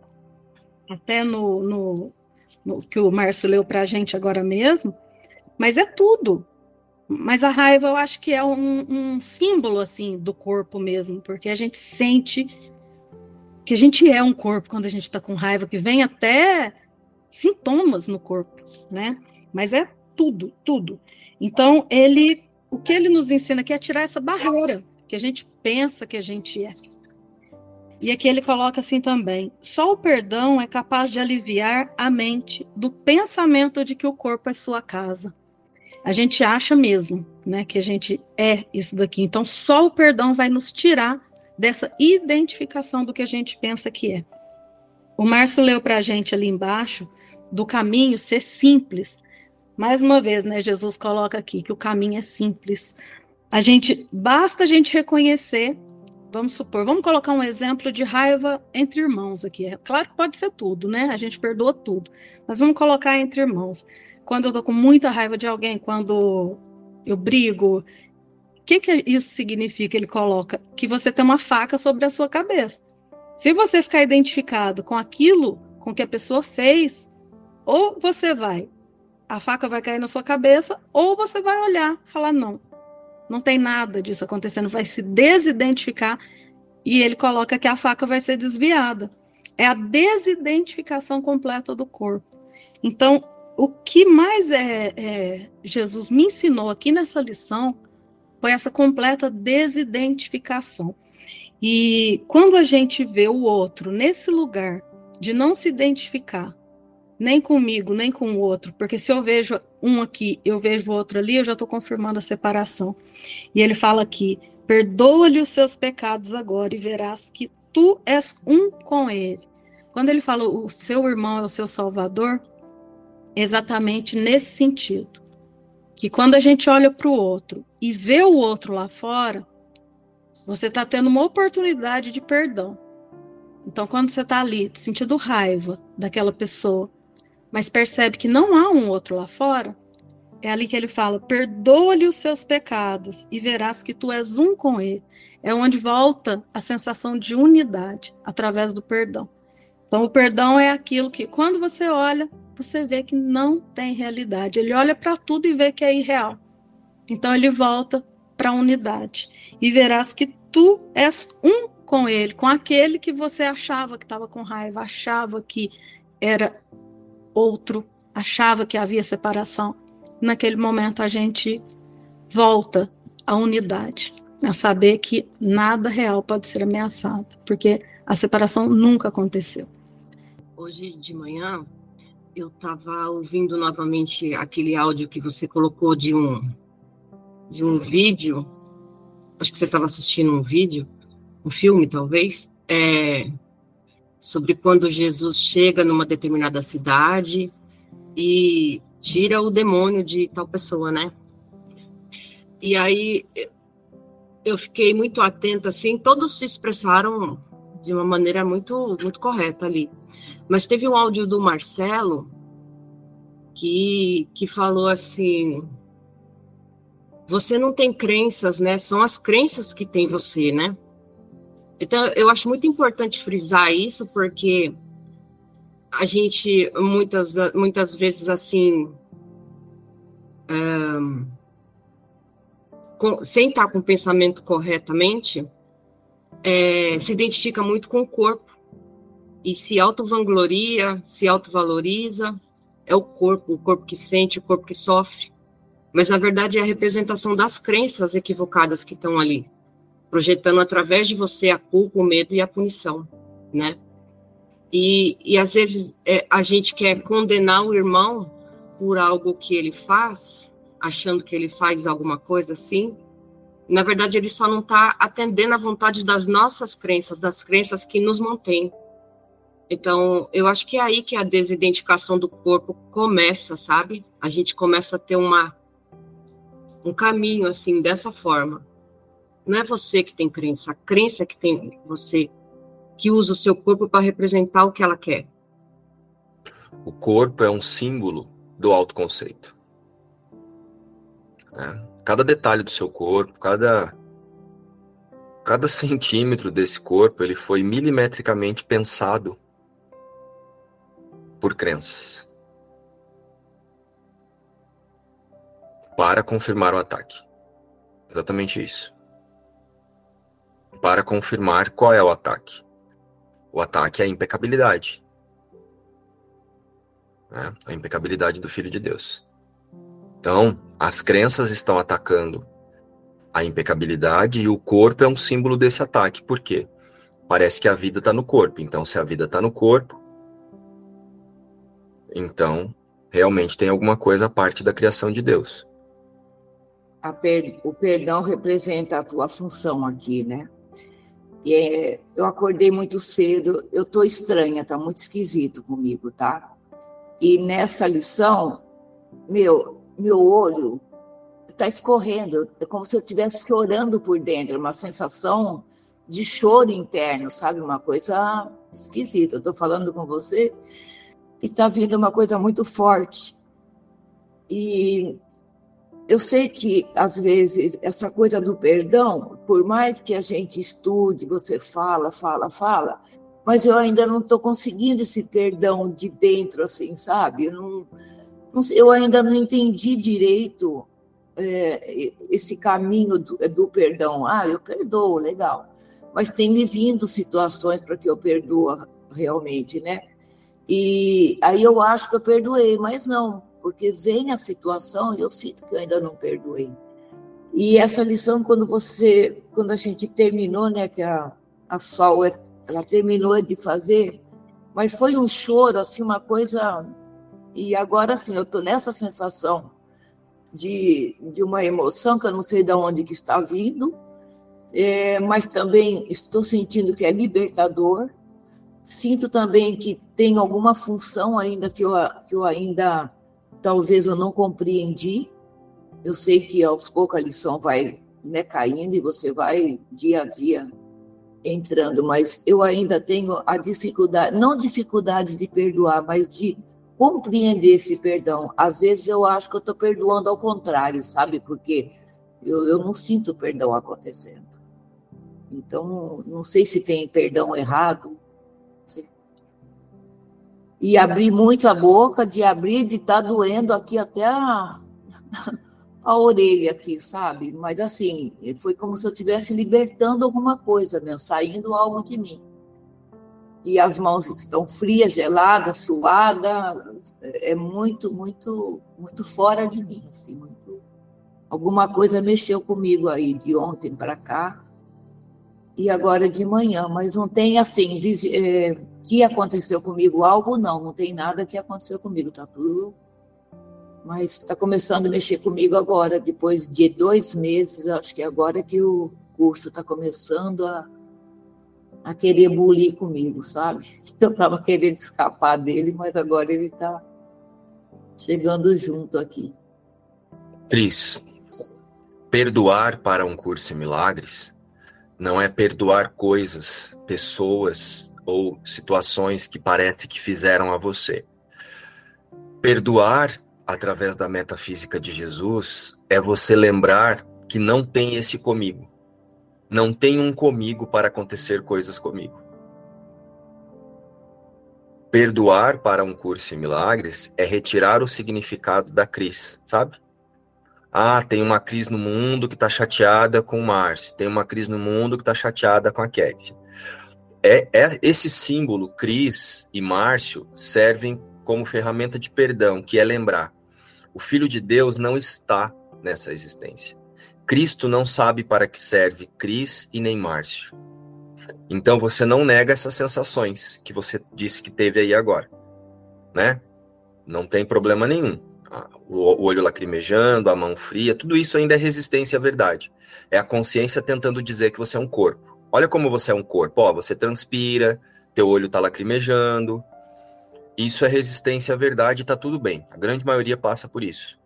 até no, no, no que o Márcio leu para a gente agora mesmo, mas é tudo. Mas a raiva eu acho que é um, um símbolo assim do corpo mesmo, porque a gente sente que a gente é um corpo quando a gente está com raiva, que vem até sintomas no corpo, né? Mas é tudo, tudo. Então, ele, o que ele nos ensina aqui é tirar essa barreira que a gente pensa que a gente é. E aqui ele coloca assim também: só o perdão é capaz de aliviar a mente do pensamento de que o corpo é sua casa. A gente acha mesmo, né, que a gente é isso daqui. Então, só o perdão vai nos tirar dessa identificação do que a gente pensa que é. O Márcio leu para a gente ali embaixo do caminho ser simples. Mais uma vez, né, Jesus coloca aqui que o caminho é simples. A gente basta a gente reconhecer, vamos supor, vamos colocar um exemplo de raiva entre irmãos aqui. É claro que pode ser tudo, né? A gente perdoa tudo. Mas vamos colocar entre irmãos. Quando eu tô com muita raiva de alguém, quando eu brigo, o que, que isso significa? Ele coloca que você tem uma faca sobre a sua cabeça. Se você ficar identificado com aquilo com que a pessoa fez, ou você vai a faca vai cair na sua cabeça, ou você vai olhar, falar não, não tem nada disso acontecendo, vai se desidentificar e ele coloca que a faca vai ser desviada. É a desidentificação completa do corpo. Então, o que mais é, é, Jesus me ensinou aqui nessa lição foi essa completa desidentificação. E quando a gente vê o outro nesse lugar de não se identificar, nem comigo, nem com o outro, porque se eu vejo um aqui, eu vejo o outro ali, eu já estou confirmando a separação. E ele fala aqui: perdoa-lhe os seus pecados agora e verás que tu és um com ele. Quando ele fala o seu irmão é o seu salvador, exatamente nesse sentido. Que quando a gente olha para o outro e vê o outro lá fora, você está tendo uma oportunidade de perdão. Então, quando você está ali sentindo raiva daquela pessoa, mas percebe que não há um outro lá fora, é ali que ele fala: perdoa-lhe os seus pecados e verás que tu és um com ele. É onde volta a sensação de unidade através do perdão. Então, o perdão é aquilo que, quando você olha, você vê que não tem realidade. Ele olha para tudo e vê que é irreal. Então, ele volta para a unidade. E verás que tu és um com ele, com aquele que você achava que estava com raiva, achava que era outro achava que havia separação. Naquele momento a gente volta à unidade, a saber que nada real pode ser ameaçado, porque a separação nunca aconteceu. Hoje de manhã eu estava ouvindo novamente aquele áudio que você colocou de um de um vídeo. Acho que você estava assistindo um vídeo, um filme talvez, é, sobre quando Jesus chega numa determinada cidade e tira o demônio de tal pessoa, né? E aí eu fiquei muito atenta, assim, todos se expressaram de uma maneira muito, muito correta ali. Mas teve um áudio do Marcelo que, que falou assim: você não tem crenças, né? São as crenças que tem você, né? Então, eu acho muito importante frisar isso, porque a gente, muitas, muitas vezes, assim, um, com, sem estar com o pensamento corretamente, é, se identifica muito com o corpo e se auto-vangloria, se auto-valoriza, é o corpo, o corpo que sente, o corpo que sofre. Mas, na verdade, é a representação das crenças equivocadas que estão ali projetando através de você a culpa, o medo e a punição, né? E, e às vezes é, a gente quer condenar o irmão por algo que ele faz, achando que ele faz alguma coisa assim. Na verdade, ele só não está atendendo à vontade das nossas crenças, das crenças que nos mantêm. Então, eu acho que é aí que a desidentificação do corpo começa, sabe? A gente começa a ter uma um caminho assim dessa forma. Não é você que tem crença, a crença é que tem você, que usa o seu corpo para representar o que ela quer. O corpo é um símbolo do autoconceito. Né? Cada detalhe do seu corpo, cada cada centímetro desse corpo, ele foi milimetricamente pensado por crenças para confirmar o ataque. Exatamente isso para confirmar qual é o ataque. O ataque é a impecabilidade. Né? A impecabilidade do Filho de Deus. Então, as crenças estão atacando a impecabilidade e o corpo é um símbolo desse ataque. Por quê? Parece que a vida está no corpo. Então, se a vida está no corpo, então realmente tem alguma coisa a parte da criação de Deus. Per o perdão representa a tua função aqui, né? É, eu acordei muito cedo, eu tô estranha, tá muito esquisito comigo, tá? E nessa lição, meu, meu olho está escorrendo, é como se eu estivesse chorando por dentro, uma sensação de choro interno, sabe? Uma coisa esquisita. Eu estou falando com você e está vindo uma coisa muito forte. E eu sei que, às vezes, essa coisa do perdão, por mais que a gente estude, você fala, fala, fala, mas eu ainda não estou conseguindo esse perdão de dentro, assim, sabe? Eu não eu ainda não entendi direito é, esse caminho do, do, perdão. Ah, eu perdoo, legal. Mas tem me vindo situações para que eu perdoa realmente, né? E aí eu acho que eu perdoei, mas não, porque vem a situação e eu sinto que eu ainda não perdoei. E essa lição, quando você, quando a gente terminou, né, que a, a Sol, ela terminou de fazer, mas foi um choro, assim, uma coisa. E agora, assim, eu estou nessa sensação de, de uma emoção que eu não sei de onde que está vindo, é, mas também estou sentindo que é libertador. Sinto também que tem alguma função ainda que eu, que eu ainda talvez eu não compreendi. Eu sei que aos poucos a lição vai né, caindo e você vai dia a dia entrando, mas eu ainda tenho a dificuldade, não dificuldade de perdoar, mas de compreender esse perdão. Às vezes eu acho que eu estou perdoando ao contrário, sabe? Porque eu, eu não sinto perdão acontecendo. Então, não sei se tem perdão errado. E abri muito a boca, de abrir, de estar tá doendo aqui até a, a orelha aqui, sabe? Mas assim, foi como se eu estivesse libertando alguma coisa mesmo, saindo algo de mim. E as mãos estão frias, geladas, suadas, é muito, muito, muito fora de mim, assim, muito. Alguma coisa mexeu comigo aí de ontem para cá e agora de manhã, mas não tem assim, diz, é, que aconteceu comigo algo, não, não tem nada que aconteceu comigo, tá tudo mas está começando a mexer comigo agora, depois de dois meses, acho que é agora que o curso está começando a, a querer bulir comigo, sabe? Eu estava querendo escapar dele, mas agora ele está chegando junto aqui. Cris, perdoar para um curso em milagres não é perdoar coisas, pessoas ou situações que parece que fizeram a você. Perdoar através da metafísica de Jesus é você lembrar que não tem esse comigo. Não tem um comigo para acontecer coisas comigo. Perdoar para um curso em milagres é retirar o significado da crise, sabe? Ah, tem uma crise no mundo que está chateada com o Márcio, tem uma crise no mundo que está chateada com a Cat. É, é, esse símbolo, Cris e Márcio, servem como ferramenta de perdão, que é lembrar o Filho de Deus não está nessa existência. Cristo não sabe para que serve Cris e nem Márcio. Então você não nega essas sensações que você disse que teve aí agora, né? Não tem problema nenhum. O olho lacrimejando, a mão fria, tudo isso ainda é resistência à verdade. É a consciência tentando dizer que você é um corpo. Olha como você é um corpo. Ó, você transpira, teu olho está lacrimejando, isso é resistência à verdade, tá tudo bem. A grande maioria passa por isso.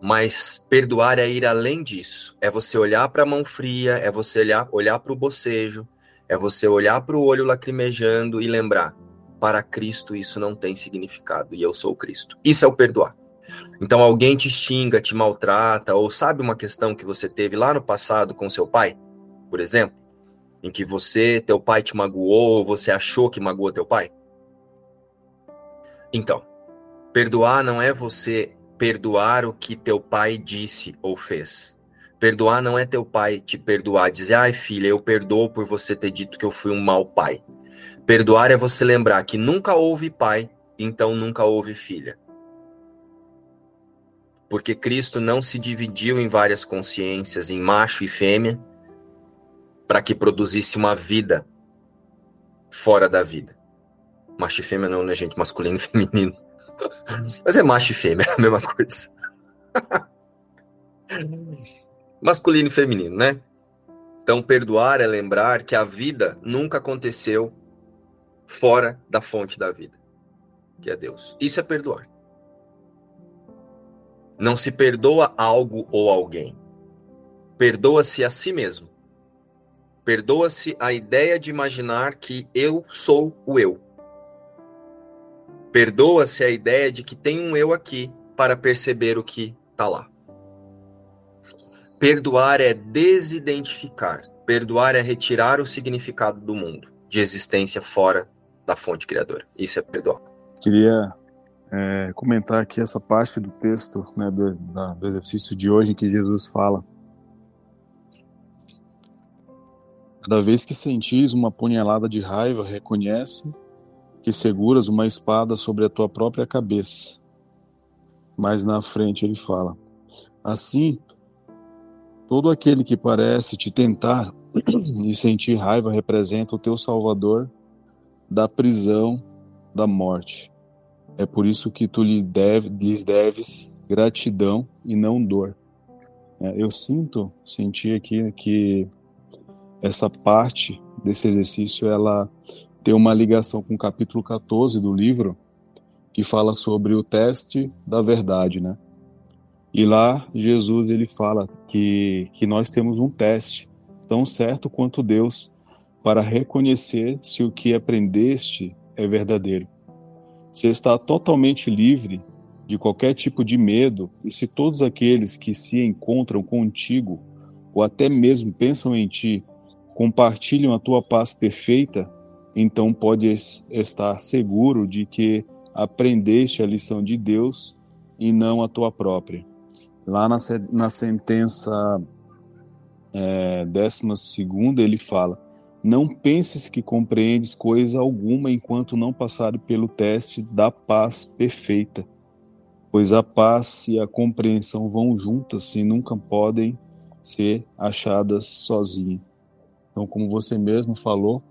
Mas perdoar é ir além disso. É você olhar para a mão fria, é você olhar para o bocejo, é você olhar para o olho lacrimejando e lembrar: para Cristo isso não tem significado e eu sou Cristo. Isso é o perdoar. Então alguém te xinga, te maltrata, ou sabe uma questão que você teve lá no passado com seu pai, por exemplo, em que você, teu pai te magoou, ou você achou que magoou teu pai? Então, perdoar não é você perdoar o que teu pai disse ou fez. Perdoar não é teu pai te perdoar, dizer, ai filha, eu perdoo por você ter dito que eu fui um mau pai. Perdoar é você lembrar que nunca houve pai, então nunca houve filha. Porque Cristo não se dividiu em várias consciências, em macho e fêmea, para que produzisse uma vida fora da vida. Macho e fêmea não, né, gente? Masculino e feminino. Mas é macho e fêmea, é a mesma coisa. Masculino e feminino, né? Então, perdoar é lembrar que a vida nunca aconteceu fora da fonte da vida, que é Deus. Isso é perdoar. Não se perdoa algo ou alguém. Perdoa-se a si mesmo. Perdoa-se a ideia de imaginar que eu sou o eu. Perdoa-se a ideia de que tem um eu aqui para perceber o que está lá. Perdoar é desidentificar. Perdoar é retirar o significado do mundo, de existência fora da fonte criadora. Isso é perdoar. Queria é, comentar aqui essa parte do texto, né, do, da, do exercício de hoje, que Jesus fala. Cada vez que sentis uma punhalada de raiva, reconhece que seguras uma espada sobre a tua própria cabeça. Mais na frente ele fala: Assim, todo aquele que parece te tentar e sentir raiva representa o teu Salvador da prisão da morte. É por isso que tu lhe deve, lhes deves gratidão e não dor. É, eu sinto, senti aqui que essa parte desse exercício ela tem uma ligação com o capítulo 14 do livro, que fala sobre o teste da verdade, né? E lá Jesus ele fala que, que nós temos um teste tão certo quanto Deus para reconhecer se o que aprendeste é verdadeiro. Você está totalmente livre de qualquer tipo de medo, e se todos aqueles que se encontram contigo, ou até mesmo pensam em ti, compartilham a tua paz perfeita, então podes estar seguro de que aprendeste a lição de Deus e não a tua própria. Lá na, na sentença é, décima segunda ele fala: Não penses que compreendes coisa alguma enquanto não passar pelo teste da paz perfeita, pois a paz e a compreensão vão juntas e nunca podem ser achadas sozinhas. Então, como você mesmo falou,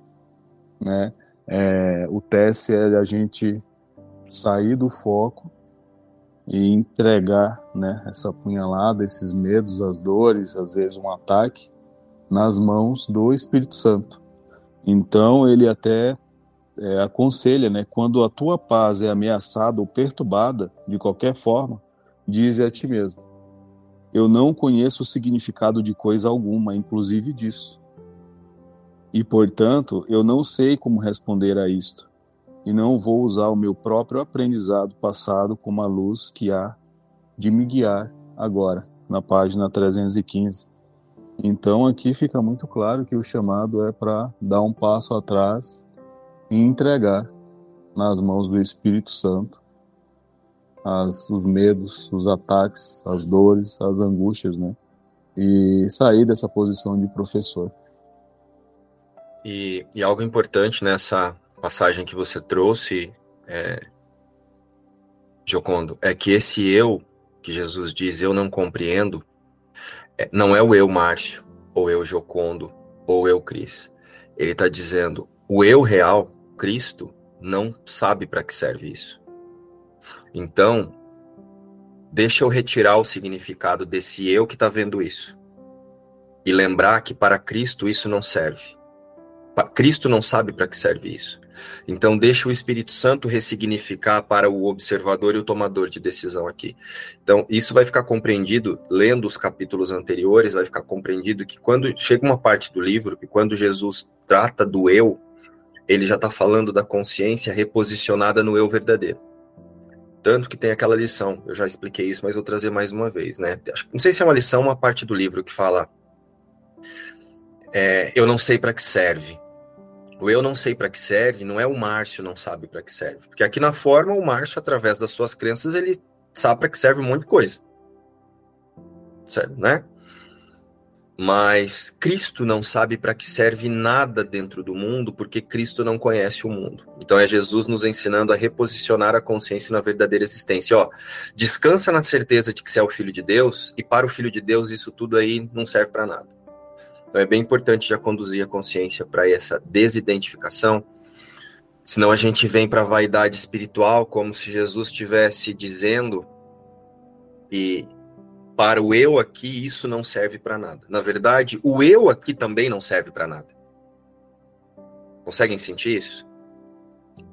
né, é, o teste é a gente sair do foco e entregar né, essa punhalada, esses medos, as dores, às vezes um ataque, nas mãos do Espírito Santo. Então ele até é, aconselha, né, quando a tua paz é ameaçada ou perturbada de qualquer forma, dize a ti mesmo: Eu não conheço o significado de coisa alguma, inclusive disso. E portanto, eu não sei como responder a isto e não vou usar o meu próprio aprendizado passado como a luz que há de me guiar agora, na página 315. Então aqui fica muito claro que o chamado é para dar um passo atrás e entregar nas mãos do Espírito Santo as, os medos, os ataques, as dores, as angústias, né? E sair dessa posição de professor. E, e algo importante nessa passagem que você trouxe, é, Jocondo, é que esse eu que Jesus diz, eu não compreendo, não é o eu Márcio, ou eu Jocondo, ou eu Cris. Ele está dizendo, o eu real, Cristo, não sabe para que serve isso. Então, deixa eu retirar o significado desse eu que está vendo isso. E lembrar que para Cristo isso não serve. Cristo não sabe para que serve isso. Então, deixa o Espírito Santo ressignificar para o observador e o tomador de decisão aqui. Então, isso vai ficar compreendido, lendo os capítulos anteriores, vai ficar compreendido que quando chega uma parte do livro, que quando Jesus trata do eu, ele já está falando da consciência reposicionada no eu verdadeiro. Tanto que tem aquela lição, eu já expliquei isso, mas vou trazer mais uma vez, né? Não sei se é uma lição, uma parte do livro que fala. É, eu não sei para que serve. O eu não sei para que serve não é o Márcio não sabe para que serve. Porque aqui na forma, o Márcio, através das suas crenças, ele sabe para que serve um monte de coisa. Certo, né? Mas Cristo não sabe para que serve nada dentro do mundo, porque Cristo não conhece o mundo. Então é Jesus nos ensinando a reposicionar a consciência na verdadeira existência. Ó, descansa na certeza de que você é o filho de Deus, e para o filho de Deus isso tudo aí não serve para nada. Então é bem importante já conduzir a consciência para essa desidentificação, senão a gente vem para a vaidade espiritual como se Jesus estivesse dizendo e para o eu aqui isso não serve para nada. Na verdade, o eu aqui também não serve para nada. Conseguem sentir isso?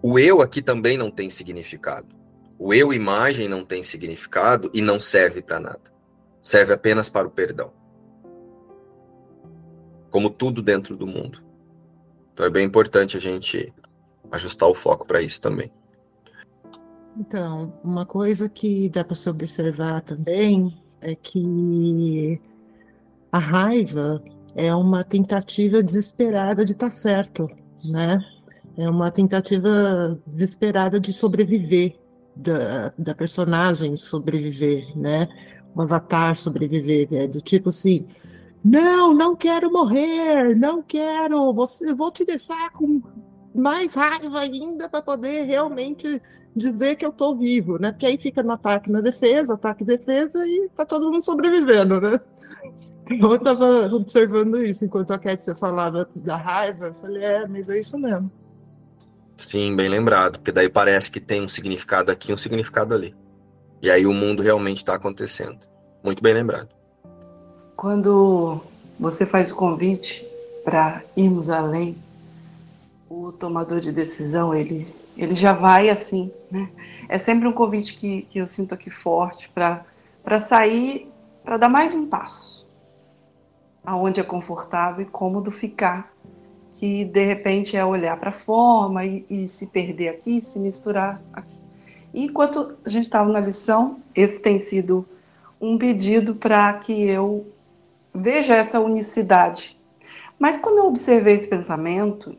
O eu aqui também não tem significado. O eu imagem não tem significado e não serve para nada. Serve apenas para o perdão como tudo dentro do mundo. Então é bem importante a gente ajustar o foco para isso também. Então, uma coisa que dá para se observar também é que a raiva é uma tentativa desesperada de estar tá certo, né? É uma tentativa desesperada de sobreviver, da, da personagem sobreviver, né? O avatar sobreviver, é do tipo assim, não, não quero morrer, não quero, você, vou te deixar com mais raiva ainda para poder realmente dizer que eu estou vivo, né? Porque aí fica no ataque na defesa, ataque defesa e tá todo mundo sobrevivendo, né? Eu estava observando isso enquanto a Cat falava da raiva, eu falei, é, mas é isso mesmo. Sim, bem lembrado, porque daí parece que tem um significado aqui um significado ali. E aí o mundo realmente está acontecendo. Muito bem lembrado. Quando você faz o convite para irmos além, o tomador de decisão, ele, ele já vai assim, né? É sempre um convite que, que eu sinto aqui forte para sair, para dar mais um passo. Aonde é confortável e cômodo ficar que de repente é olhar para a forma e, e, se perder aqui, se misturar aqui. E enquanto a gente estava na lição, esse tem sido um pedido para que eu veja essa unicidade. Mas quando eu observei esse pensamento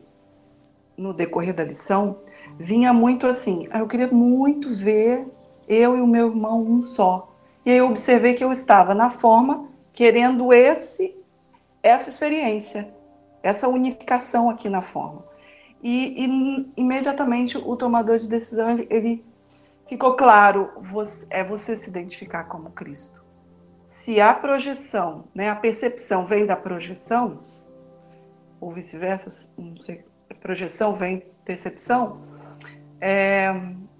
no decorrer da lição, vinha muito assim: ah, eu queria muito ver eu e o meu irmão um só. E aí eu observei que eu estava na forma querendo esse essa experiência essa unificação aqui na forma. E, e imediatamente o tomador de decisão ele, ele ficou claro, você, é você se identificar como Cristo. Se a projeção, né, a percepção vem da projeção, ou vice-versa, não sei, projeção vem percepção, é,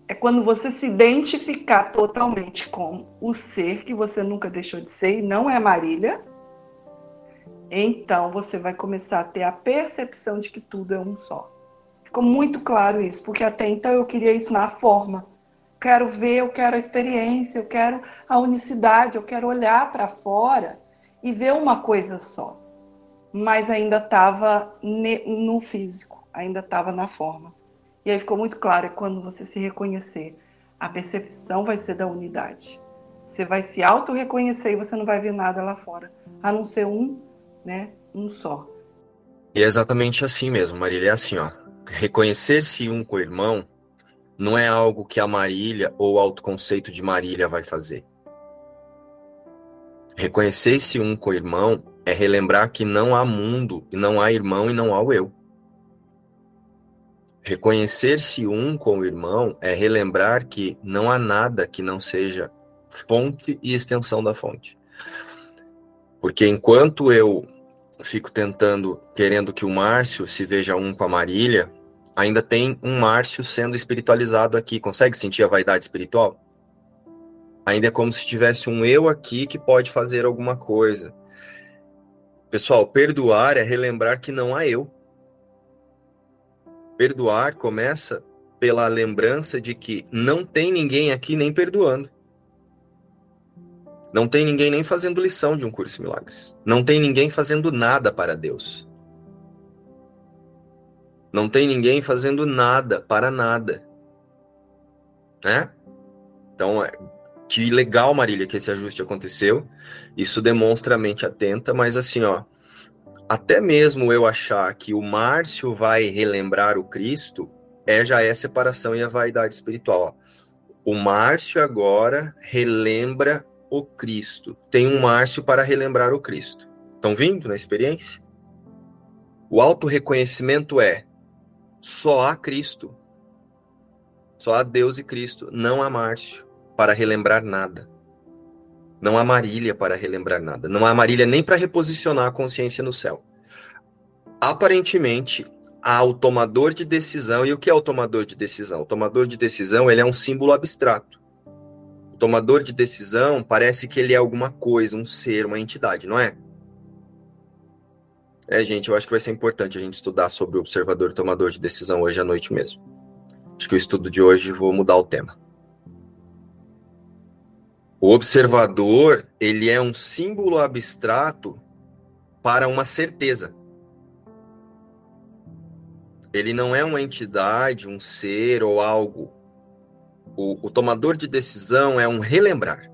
é quando você se identificar totalmente com o ser que você nunca deixou de ser e não é Marília, então você vai começar a ter a percepção de que tudo é um só. Ficou muito claro isso, porque até então eu queria isso na forma. Quero ver, eu quero a experiência, eu quero a unicidade, eu quero olhar para fora e ver uma coisa só. Mas ainda estava no físico, ainda estava na forma. E aí ficou muito claro, é quando você se reconhecer, a percepção vai ser da unidade. Você vai se auto-reconhecer e você não vai ver nada lá fora, a não ser um né? Um só. E é exatamente assim mesmo, Marília. É assim, ó. Reconhecer-se um com o irmão não é algo que a Marília ou o autoconceito de Marília vai fazer. Reconhecer-se um com o irmão é relembrar que não há mundo, e não há irmão e não há o eu. Reconhecer-se um com o irmão é relembrar que não há nada que não seja fonte e extensão da fonte. Porque enquanto eu fico tentando, querendo que o Márcio se veja um com a Marília, ainda tem um Márcio sendo espiritualizado aqui. Consegue sentir a vaidade espiritual? Ainda é como se tivesse um eu aqui que pode fazer alguma coisa. Pessoal, perdoar é relembrar que não há eu. Perdoar começa pela lembrança de que não tem ninguém aqui nem perdoando. Não tem ninguém nem fazendo lição de um curso de milagres. Não tem ninguém fazendo nada para Deus. Não tem ninguém fazendo nada para nada. Né? Então, é, que legal, Marília, que esse ajuste aconteceu. Isso demonstra a mente atenta, mas assim, ó, até mesmo eu achar que o Márcio vai relembrar o Cristo, é já é separação e a vaidade espiritual. O Márcio agora relembra o Cristo. Tem um Márcio para relembrar o Cristo. Estão vindo na experiência? O auto-reconhecimento é só há Cristo. Só há Deus e Cristo. Não há Márcio para relembrar nada. Não há Marília para relembrar nada. Não há Marília nem para reposicionar a consciência no céu. Aparentemente, há o tomador de decisão. E o que é o tomador de decisão? O tomador de decisão ele é um símbolo abstrato tomador de decisão parece que ele é alguma coisa, um ser, uma entidade, não é? É, gente, eu acho que vai ser importante a gente estudar sobre o observador tomador de decisão hoje à noite mesmo. Acho que o estudo de hoje vou mudar o tema. O observador, ele é um símbolo abstrato para uma certeza. Ele não é uma entidade, um ser ou algo o, o tomador de decisão é um relembrar.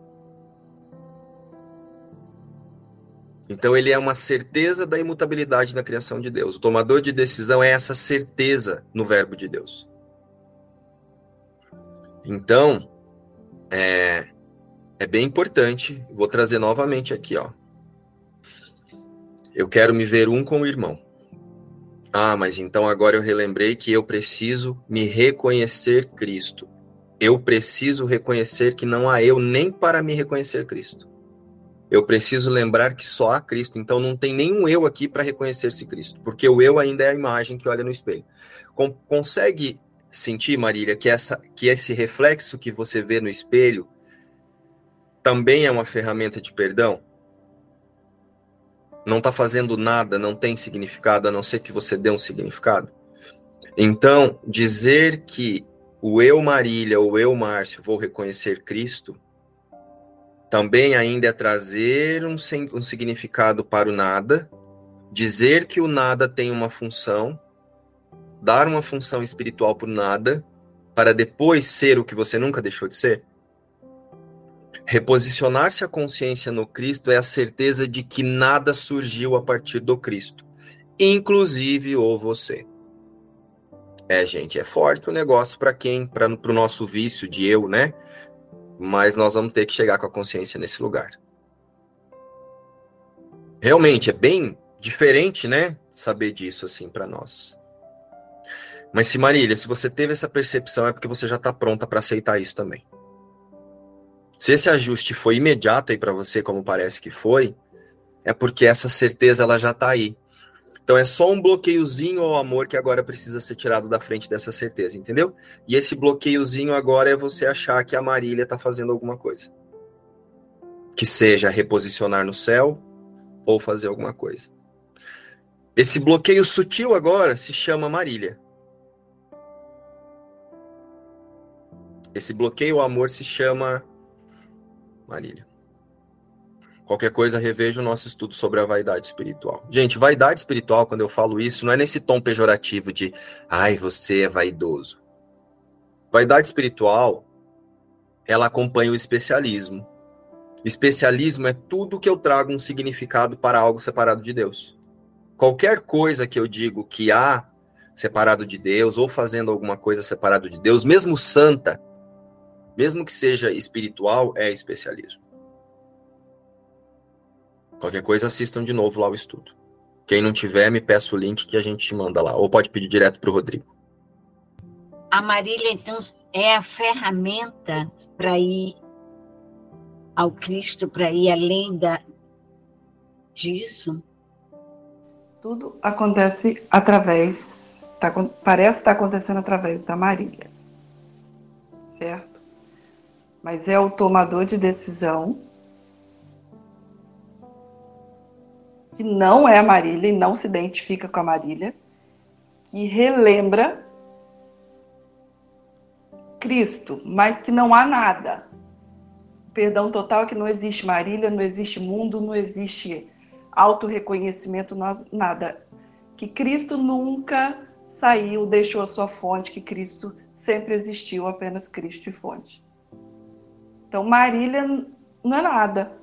Então ele é uma certeza da imutabilidade na criação de Deus. O tomador de decisão é essa certeza no verbo de Deus. Então, é, é bem importante. Vou trazer novamente aqui, ó. Eu quero me ver um com o irmão. Ah, mas então agora eu relembrei que eu preciso me reconhecer Cristo. Eu preciso reconhecer que não há eu nem para me reconhecer Cristo. Eu preciso lembrar que só há Cristo, então não tem nenhum eu aqui para reconhecer-se Cristo, porque o eu ainda é a imagem que olha no espelho. Con consegue sentir, Marília, que essa que esse reflexo que você vê no espelho também é uma ferramenta de perdão? Não está fazendo nada, não tem significado, a não ser que você dê um significado. Então, dizer que o eu Marília ou eu Márcio vou reconhecer Cristo também ainda é trazer um, um significado para o nada, dizer que o nada tem uma função, dar uma função espiritual para o nada, para depois ser o que você nunca deixou de ser. Reposicionar-se a consciência no Cristo é a certeza de que nada surgiu a partir do Cristo, inclusive o você. É, gente, é forte o negócio para quem, para o nosso vício de eu, né? Mas nós vamos ter que chegar com a consciência nesse lugar. Realmente é bem diferente, né? Saber disso assim para nós. Mas se Marília, se você teve essa percepção é porque você já está pronta para aceitar isso também. Se esse ajuste foi imediato aí para você, como parece que foi, é porque essa certeza ela já está aí. Então é só um bloqueiozinho ao amor que agora precisa ser tirado da frente dessa certeza, entendeu? E esse bloqueiozinho agora é você achar que a Marília está fazendo alguma coisa. Que seja reposicionar no céu ou fazer alguma coisa. Esse bloqueio sutil agora se chama Marília. Esse bloqueio ao amor se chama Marília. Qualquer coisa, reveja o nosso estudo sobre a vaidade espiritual. Gente, vaidade espiritual, quando eu falo isso, não é nesse tom pejorativo de ai, você é vaidoso. Vaidade espiritual, ela acompanha o especialismo. Especialismo é tudo que eu trago um significado para algo separado de Deus. Qualquer coisa que eu digo que há separado de Deus, ou fazendo alguma coisa separado de Deus, mesmo santa, mesmo que seja espiritual, é especialismo. Qualquer coisa, assistam de novo lá o estudo. Quem não tiver, me peça o link que a gente te manda lá. Ou pode pedir direto para o Rodrigo. A Marília, então, é a ferramenta para ir ao Cristo, para ir além da, disso? Tudo acontece através, tá, parece estar tá acontecendo através da Marília, certo? Mas é o tomador de decisão que não é a Marília e não se identifica com a Marília, que relembra Cristo, mas que não há nada. Perdão total é que não existe Marília, não existe mundo, não existe auto-reconhecimento, nada. Que Cristo nunca saiu, deixou a sua fonte, que Cristo sempre existiu, apenas Cristo e fonte. Então, Marília não é nada.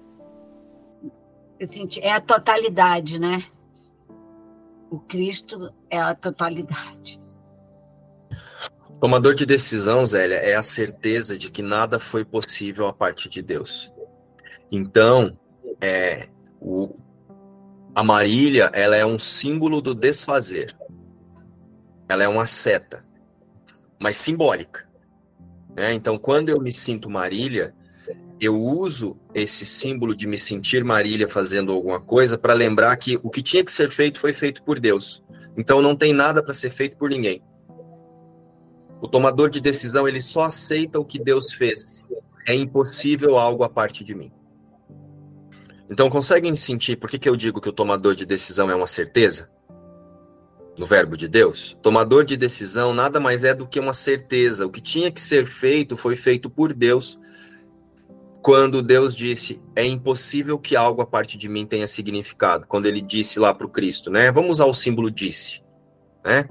Senti, é a totalidade, né? O Cristo é a totalidade. Tomador de decisão, Zélia, é a certeza de que nada foi possível a partir de Deus. Então, é, o, a Marília, ela é um símbolo do desfazer. Ela é uma seta, mas simbólica. Né? Então, quando eu me sinto Marília, eu uso esse símbolo de me sentir Marília fazendo alguma coisa para lembrar que o que tinha que ser feito foi feito por Deus. Então não tem nada para ser feito por ninguém. O tomador de decisão, ele só aceita o que Deus fez. É impossível algo a parte de mim. Então conseguem sentir por que, que eu digo que o tomador de decisão é uma certeza? No verbo de Deus? Tomador de decisão nada mais é do que uma certeza. O que tinha que ser feito foi feito por Deus quando Deus disse: é impossível que algo a parte de mim tenha significado, quando ele disse lá para o Cristo, né? Vamos usar o símbolo disse, né?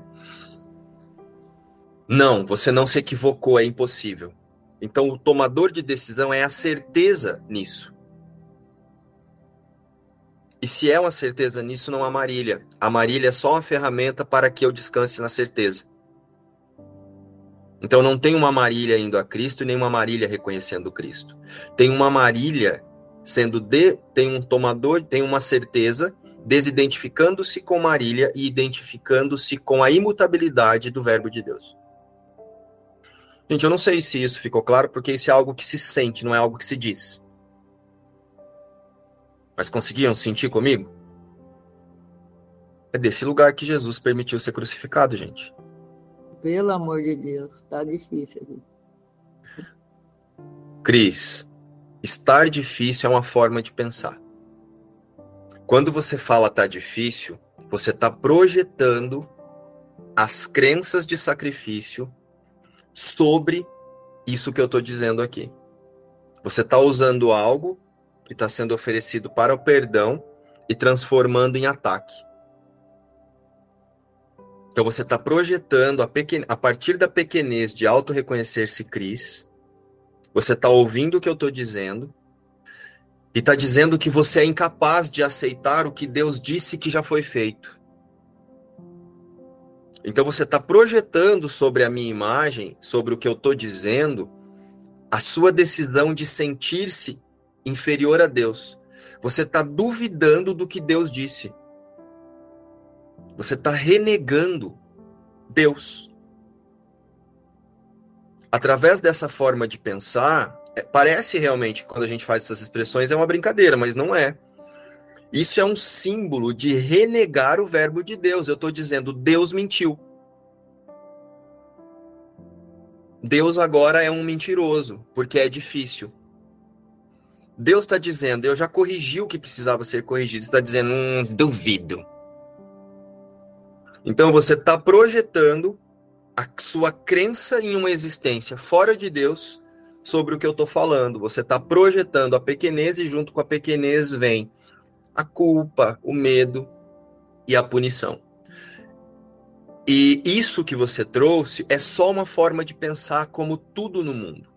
Não, você não se equivocou, é impossível. Então, o tomador de decisão é a certeza nisso. E se é uma certeza nisso, não há Marília. A Marília é só uma ferramenta para que eu descanse na certeza. Então não tem uma Marília indo a Cristo e nem uma Marília reconhecendo Cristo. Tem uma Marília sendo de, tem um tomador, tem uma certeza, desidentificando-se com Marília e identificando-se com a imutabilidade do verbo de Deus. Gente, eu não sei se isso ficou claro, porque isso é algo que se sente, não é algo que se diz. Mas conseguiram sentir comigo? É desse lugar que Jesus permitiu ser crucificado, gente. Pelo amor de Deus, tá difícil aqui. Cris, estar difícil é uma forma de pensar. Quando você fala tá difícil, você está projetando as crenças de sacrifício sobre isso que eu estou dizendo aqui. Você está usando algo que está sendo oferecido para o perdão e transformando em ataque. Então você está projetando a, pequen... a partir da pequenez de auto-reconhecer-se Cris, você está ouvindo o que eu estou dizendo e está dizendo que você é incapaz de aceitar o que Deus disse que já foi feito. Então você está projetando sobre a minha imagem, sobre o que eu estou dizendo, a sua decisão de sentir-se inferior a Deus. Você está duvidando do que Deus disse. Você está renegando Deus. Através dessa forma de pensar, é, parece realmente, quando a gente faz essas expressões, é uma brincadeira, mas não é. Isso é um símbolo de renegar o verbo de Deus. Eu estou dizendo, Deus mentiu. Deus agora é um mentiroso, porque é difícil. Deus está dizendo, eu já corrigi o que precisava ser corrigido. Está dizendo, hum, duvido. Então você está projetando a sua crença em uma existência fora de Deus sobre o que eu estou falando. Você está projetando a pequenez e junto com a pequenez vem a culpa, o medo e a punição. E isso que você trouxe é só uma forma de pensar como tudo no mundo.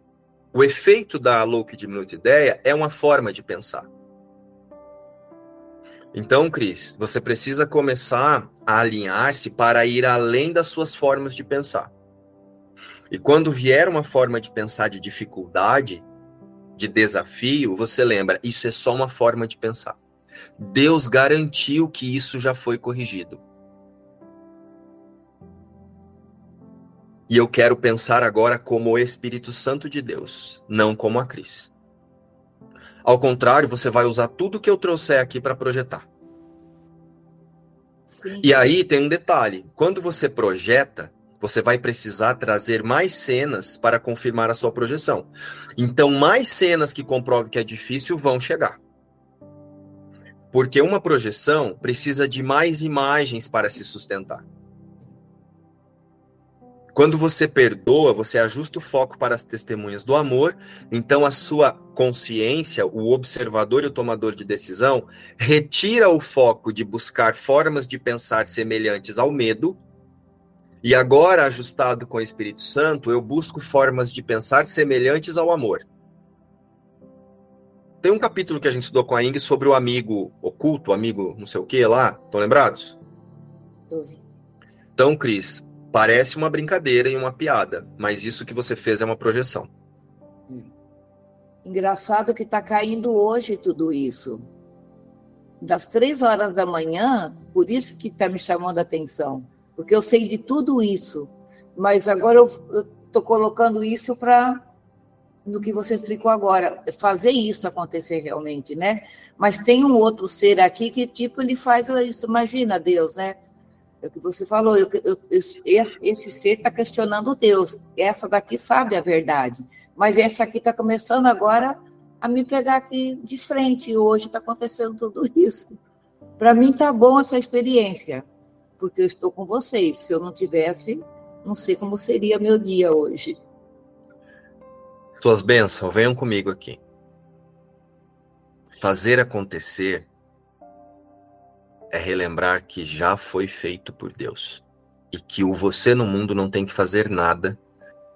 O efeito da louca diminuta ideia é uma forma de pensar. Então, Cris, você precisa começar a alinhar-se para ir além das suas formas de pensar. E quando vier uma forma de pensar de dificuldade, de desafio, você lembra, isso é só uma forma de pensar. Deus garantiu que isso já foi corrigido. E eu quero pensar agora como o Espírito Santo de Deus, não como a Cris. Ao contrário, você vai usar tudo que eu trouxer aqui para projetar. Sim. E aí tem um detalhe: quando você projeta, você vai precisar trazer mais cenas para confirmar a sua projeção. Então, mais cenas que comprovem que é difícil vão chegar. Porque uma projeção precisa de mais imagens para se sustentar. Quando você perdoa, você ajusta o foco para as testemunhas do amor, então a sua consciência, o observador e o tomador de decisão, retira o foco de buscar formas de pensar semelhantes ao medo, e agora, ajustado com o Espírito Santo, eu busco formas de pensar semelhantes ao amor. Tem um capítulo que a gente estudou com a Ing sobre o amigo oculto, amigo não sei o que lá, estão lembrados? Então, Cris, Parece uma brincadeira e uma piada, mas isso que você fez é uma projeção. Engraçado que está caindo hoje tudo isso. Das três horas da manhã, por isso que está me chamando a atenção. Porque eu sei de tudo isso. Mas agora eu estou colocando isso para no que você explicou agora, fazer isso acontecer realmente, né? Mas tem um outro ser aqui que, tipo, ele faz isso, imagina Deus, né? É o que você falou, eu, eu, esse, ser está questionando Deus. Essa daqui sabe a verdade, mas essa aqui está começando agora a me pegar aqui de frente. E hoje está acontecendo tudo isso. Para mim está bom essa experiência, porque eu estou com vocês. Se eu não tivesse, não sei como seria meu dia hoje. Suas bênçãos, venham comigo aqui. Fazer acontecer é relembrar que já foi feito por Deus e que o você no mundo não tem que fazer nada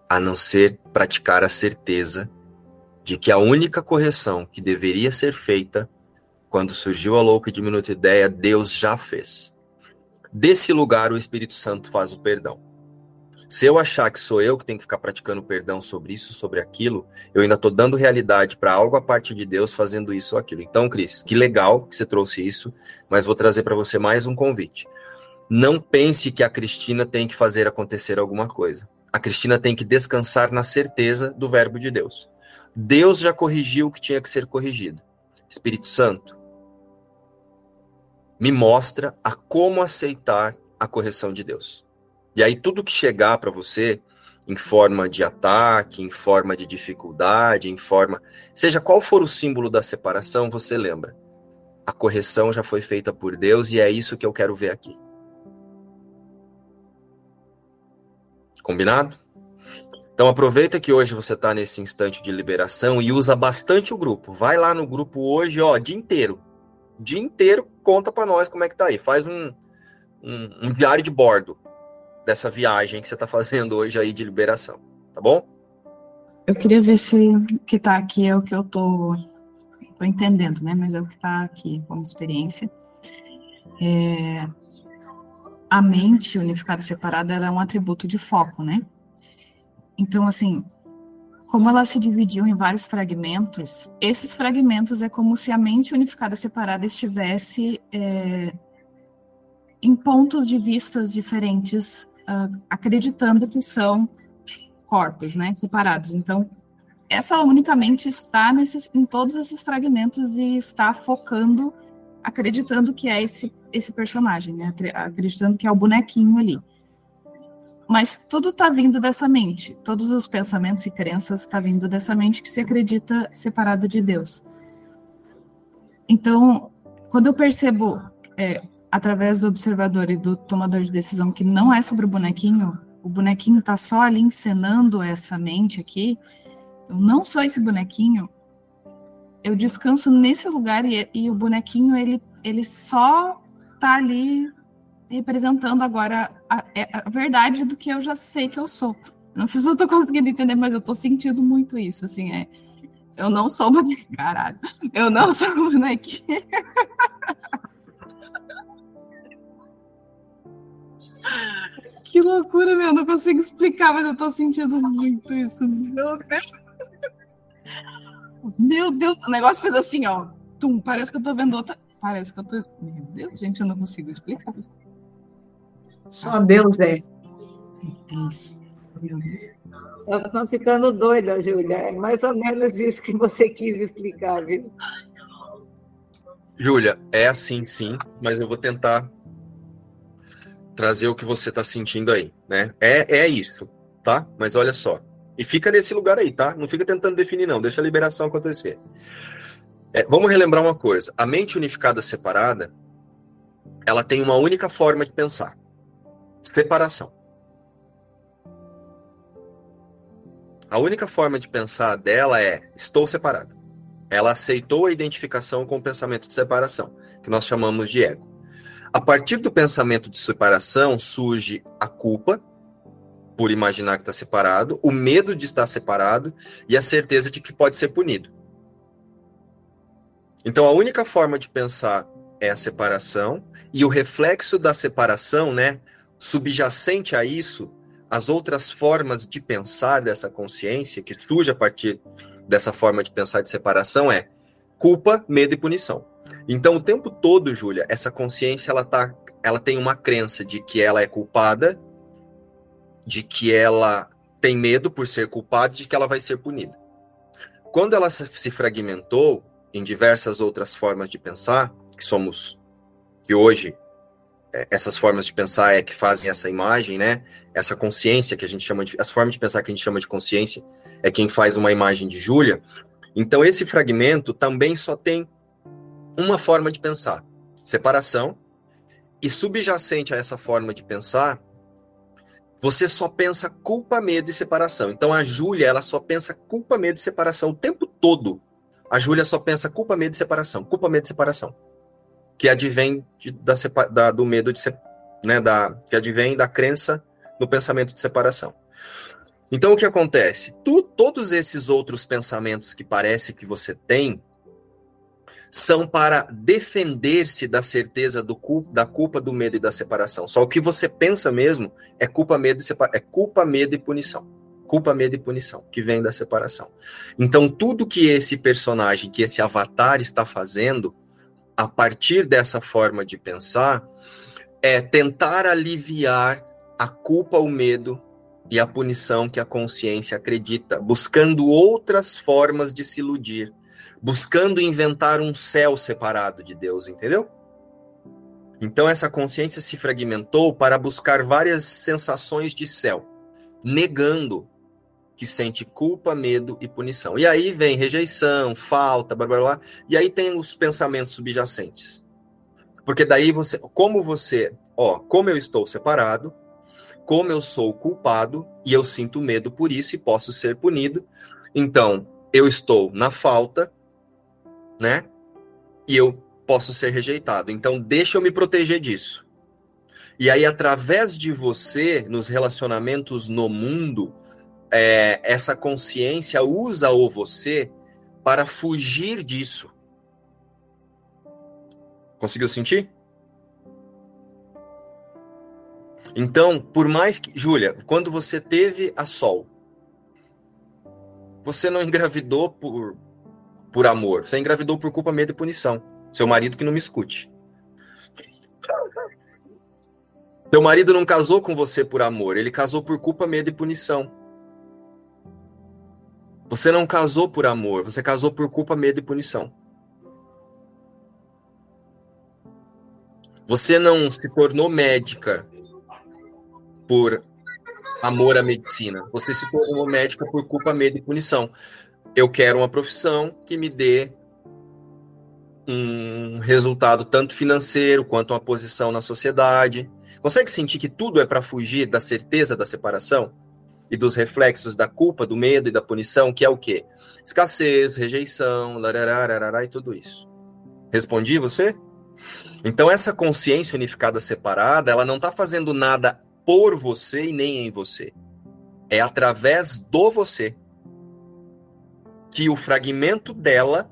a não ser praticar a certeza de que a única correção que deveria ser feita quando surgiu a louca e diminuta ideia, Deus já fez. Desse lugar, o Espírito Santo faz o perdão. Se eu achar que sou eu que tenho que ficar praticando perdão sobre isso, sobre aquilo, eu ainda estou dando realidade para algo a parte de Deus fazendo isso ou aquilo. Então, Cris, que legal que você trouxe isso, mas vou trazer para você mais um convite. Não pense que a Cristina tem que fazer acontecer alguma coisa. A Cristina tem que descansar na certeza do verbo de Deus. Deus já corrigiu o que tinha que ser corrigido. Espírito Santo, me mostra a como aceitar a correção de Deus. E aí tudo que chegar para você em forma de ataque, em forma de dificuldade, em forma, seja qual for o símbolo da separação, você lembra. A correção já foi feita por Deus e é isso que eu quero ver aqui. Combinado? Então aproveita que hoje você está nesse instante de liberação e usa bastante o grupo. Vai lá no grupo hoje, ó, dia inteiro. Dia inteiro, conta para nós como é que tá aí. Faz um, um, um diário de bordo dessa viagem que você está fazendo hoje aí de liberação, tá bom? Eu queria ver se o que está aqui é o que eu tô, tô entendendo, né? Mas é o que está aqui como experiência. É, a mente unificada separada ela é um atributo de foco, né? Então, assim, como ela se dividiu em vários fragmentos, esses fragmentos é como se a mente unificada separada estivesse é, em pontos de vistas diferentes, uh, acreditando que são corpos, né, separados. Então, essa unicamente está nesses, em todos esses fragmentos e está focando, acreditando que é esse, esse personagem, né, acreditando que é o bonequinho ali. Mas tudo está vindo dessa mente, todos os pensamentos e crenças estão tá vindo dessa mente que se acredita separada de Deus. Então, quando eu percebo é, através do observador e do tomador de decisão que não é sobre o bonequinho, o bonequinho está só ali encenando essa mente aqui, eu não sou esse bonequinho, eu descanso nesse lugar e, e o bonequinho ele, ele só está ali representando agora a, é, a, verdade do que eu já sei que eu sou. Não sei se eu estou conseguindo entender, mas eu estou sentindo muito isso, assim, é, eu não sou bonequinho, caralho, eu não sou bonequinho. loucura, meu. Não consigo explicar, mas eu tô sentindo muito isso. Meu Deus. Meu Deus. O negócio fez assim, ó. Tum, parece que eu tô vendo outra. Parece que eu tô. Meu Deus, gente, eu não consigo explicar. Só Deus é. Isso. Nós estamos ficando doida, Júlia. É mais ou menos isso que você quis explicar, viu? Júlia, é assim sim, mas eu vou tentar trazer o que você está sentindo aí, né? É, é isso, tá? Mas olha só. E fica nesse lugar aí, tá? Não fica tentando definir, não. Deixa a liberação acontecer. É, vamos relembrar uma coisa. A mente unificada separada, ela tem uma única forma de pensar. Separação. A única forma de pensar dela é estou separado. Ela aceitou a identificação com o pensamento de separação, que nós chamamos de ego. A partir do pensamento de separação surge a culpa, por imaginar que está separado, o medo de estar separado e a certeza de que pode ser punido. Então, a única forma de pensar é a separação, e o reflexo da separação, né, subjacente a isso, as outras formas de pensar dessa consciência, que surge a partir dessa forma de pensar de separação, é culpa, medo e punição. Então, o tempo todo, Júlia, essa consciência ela tá, ela tem uma crença de que ela é culpada, de que ela tem medo por ser culpada, de que ela vai ser punida. Quando ela se fragmentou em diversas outras formas de pensar, que somos que hoje é, essas formas de pensar é que fazem essa imagem, né? Essa consciência que a gente chama de as formas de pensar que a gente chama de consciência é quem faz uma imagem de Júlia. Então esse fragmento também só tem uma forma de pensar, separação, e subjacente a essa forma de pensar, você só pensa culpa, medo e separação. Então a Júlia, ela só pensa culpa, medo e separação o tempo todo. A Júlia só pensa culpa, medo e separação, culpa, medo e separação. Que advém de, da, da, do medo de né, da, que advém da crença no pensamento de separação. Então o que acontece? Tu, todos esses outros pensamentos que parece que você tem, são para defender-se da certeza do da culpa, do medo e da separação. Só o que você pensa mesmo é culpa, medo e é culpa, medo e punição. Culpa, medo e punição, que vem da separação. Então, tudo que esse personagem, que esse avatar está fazendo, a partir dessa forma de pensar, é tentar aliviar a culpa, o medo e a punição que a consciência acredita, buscando outras formas de se iludir buscando inventar um céu separado de Deus, entendeu? Então essa consciência se fragmentou para buscar várias sensações de céu, negando que sente culpa, medo e punição. E aí vem rejeição, falta, blá blá blá, e aí tem os pensamentos subjacentes. Porque daí você, como você, ó, como eu estou separado, como eu sou culpado e eu sinto medo por isso e posso ser punido, então eu estou na falta, né? E eu posso ser rejeitado. Então, deixa eu me proteger disso. E aí, através de você, nos relacionamentos no mundo, é, essa consciência usa o você para fugir disso. Conseguiu sentir? Então, por mais que. Júlia, quando você teve a Sol, você não engravidou por por amor. Você engravidou por culpa, medo e punição. Seu marido que não me escute. Seu marido não casou com você por amor, ele casou por culpa, medo e punição. Você não casou por amor, você casou por culpa, medo e punição. Você não se tornou médica por amor à medicina. Você se tornou médica por culpa, medo e punição eu quero uma profissão que me dê um resultado tanto financeiro quanto uma posição na sociedade. Consegue sentir que tudo é para fugir da certeza da separação e dos reflexos da culpa, do medo e da punição, que é o quê? Escassez, rejeição, e tudo isso. Respondi você? Então essa consciência unificada separada, ela não está fazendo nada por você e nem em você. É através do você que o fragmento dela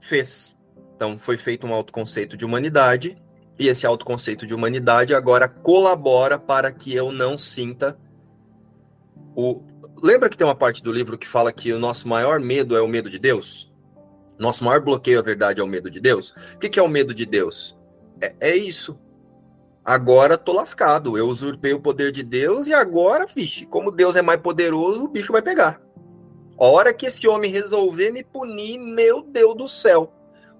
fez. Então, foi feito um autoconceito de humanidade, e esse autoconceito de humanidade agora colabora para que eu não sinta o. Lembra que tem uma parte do livro que fala que o nosso maior medo é o medo de Deus? Nosso maior bloqueio à verdade é o medo de Deus? O que é o medo de Deus? É, é isso. Agora tô lascado. Eu usurpei o poder de Deus e agora, vixe, como Deus é mais poderoso, o bicho vai pegar. A hora que esse homem resolver me punir, meu Deus do céu,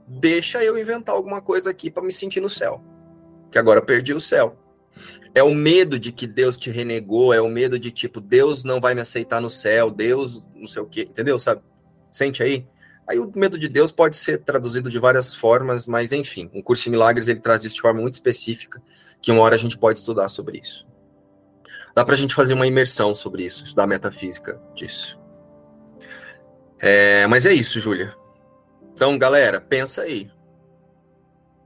deixa eu inventar alguma coisa aqui para me sentir no céu. Que agora perdi o céu. É o medo de que Deus te renegou, é o medo de tipo, Deus não vai me aceitar no céu, Deus não sei o quê, entendeu? Sabe? Sente aí? Aí o medo de Deus pode ser traduzido de várias formas, mas enfim, um curso de milagres ele traz isso de forma muito específica, que uma hora a gente pode estudar sobre isso. Dá pra gente fazer uma imersão sobre isso, estudar a metafísica disso. É, mas é isso, Júlia. Então, galera, pensa aí.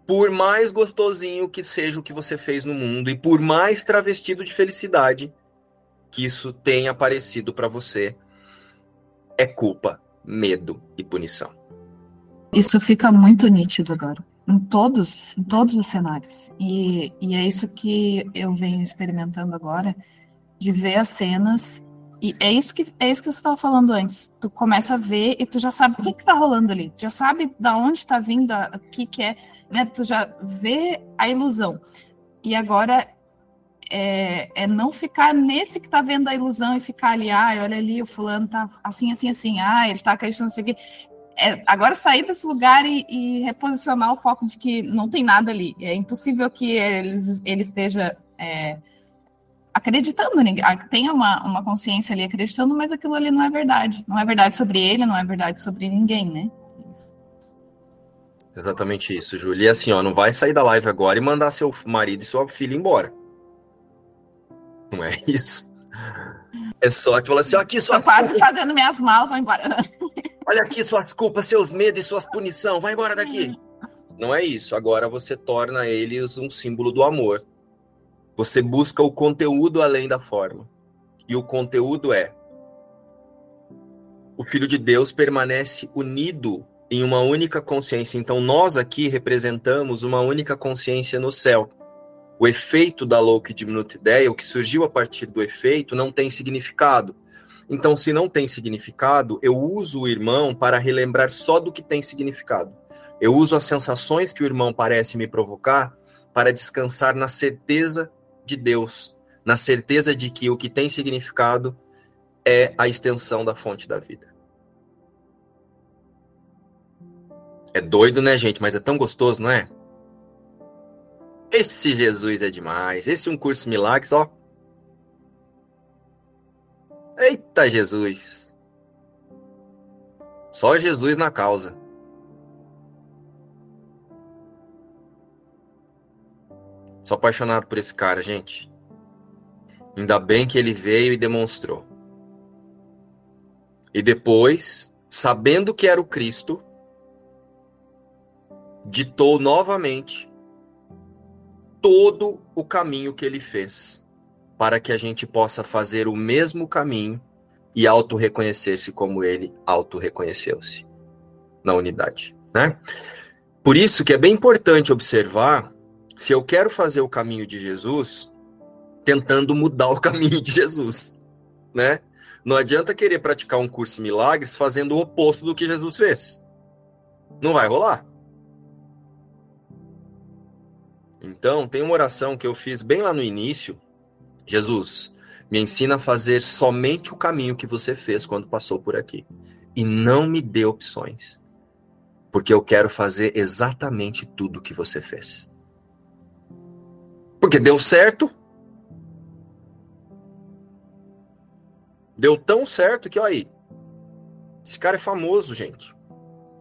Por mais gostosinho que seja o que você fez no mundo e por mais travestido de felicidade que isso tenha aparecido para você, é culpa, medo e punição. Isso fica muito nítido agora, em todos, em todos os cenários. E, e é isso que eu venho experimentando agora, de ver as cenas e é isso que é isso que você estava falando antes. Tu começa a ver e tu já sabe o que está rolando ali. Tu já sabe da onde está vindo, o que, que é, né? Tu já vê a ilusão. E agora é, é não ficar nesse que está vendo a ilusão e ficar ali, ah, olha ali, o fulano tá assim, assim, assim, ah, ele está acreditando nisso aqui. É, agora sair desse lugar e, e, reposicionar o foco de que não tem nada ali. É impossível que ele, ele esteja é, acreditando, tem uma, uma consciência ali acreditando, mas aquilo ali não é verdade. Não é verdade sobre ele, não é verdade sobre ninguém, né? Exatamente isso, Júlia. E assim, ó, não vai sair da live agora e mandar seu marido e sua filha embora. Não é isso. É só que falar assim, ó, aqui sua Tô quase fazendo minhas malas, vou embora. Olha aqui suas culpas, seus medos e suas punições, vai embora daqui. Não é isso. Agora você torna eles um símbolo do amor você busca o conteúdo além da forma. E o conteúdo é: o Filho de Deus permanece unido em uma única consciência. Então, nós aqui representamos uma única consciência no céu. O efeito da louca e diminuta ideia, o que surgiu a partir do efeito, não tem significado. Então, se não tem significado, eu uso o irmão para relembrar só do que tem significado. Eu uso as sensações que o irmão parece me provocar para descansar na certeza de Deus, na certeza de que o que tem significado é a extensão da fonte da vida. É doido, né, gente? Mas é tão gostoso, não é? Esse Jesus é demais. Esse um curso milagres, ó. Eita Jesus. Só Jesus na causa. Sou apaixonado por esse cara, gente. Ainda bem que ele veio e demonstrou. E depois, sabendo que era o Cristo, ditou novamente todo o caminho que ele fez, para que a gente possa fazer o mesmo caminho e auto-reconhecer-se como ele auto-reconheceu-se na unidade, né? Por isso que é bem importante observar se eu quero fazer o caminho de Jesus, tentando mudar o caminho de Jesus, né? Não adianta querer praticar um curso de milagres fazendo o oposto do que Jesus fez. Não vai rolar. Então, tem uma oração que eu fiz bem lá no início. Jesus, me ensina a fazer somente o caminho que você fez quando passou por aqui. E não me dê opções. Porque eu quero fazer exatamente tudo o que você fez. Porque deu certo. Deu tão certo que, olha aí. Esse cara é famoso, gente.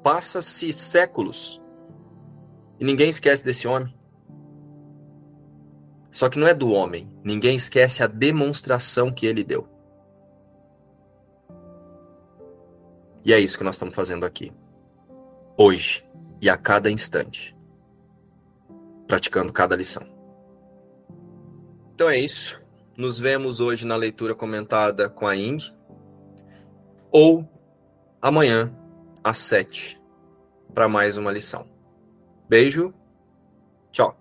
Passa-se séculos. E ninguém esquece desse homem. Só que não é do homem. Ninguém esquece a demonstração que ele deu. E é isso que nós estamos fazendo aqui. Hoje e a cada instante. Praticando cada lição. Então é isso. Nos vemos hoje na leitura comentada com a Ing. Ou amanhã, às sete, para mais uma lição. Beijo. Tchau.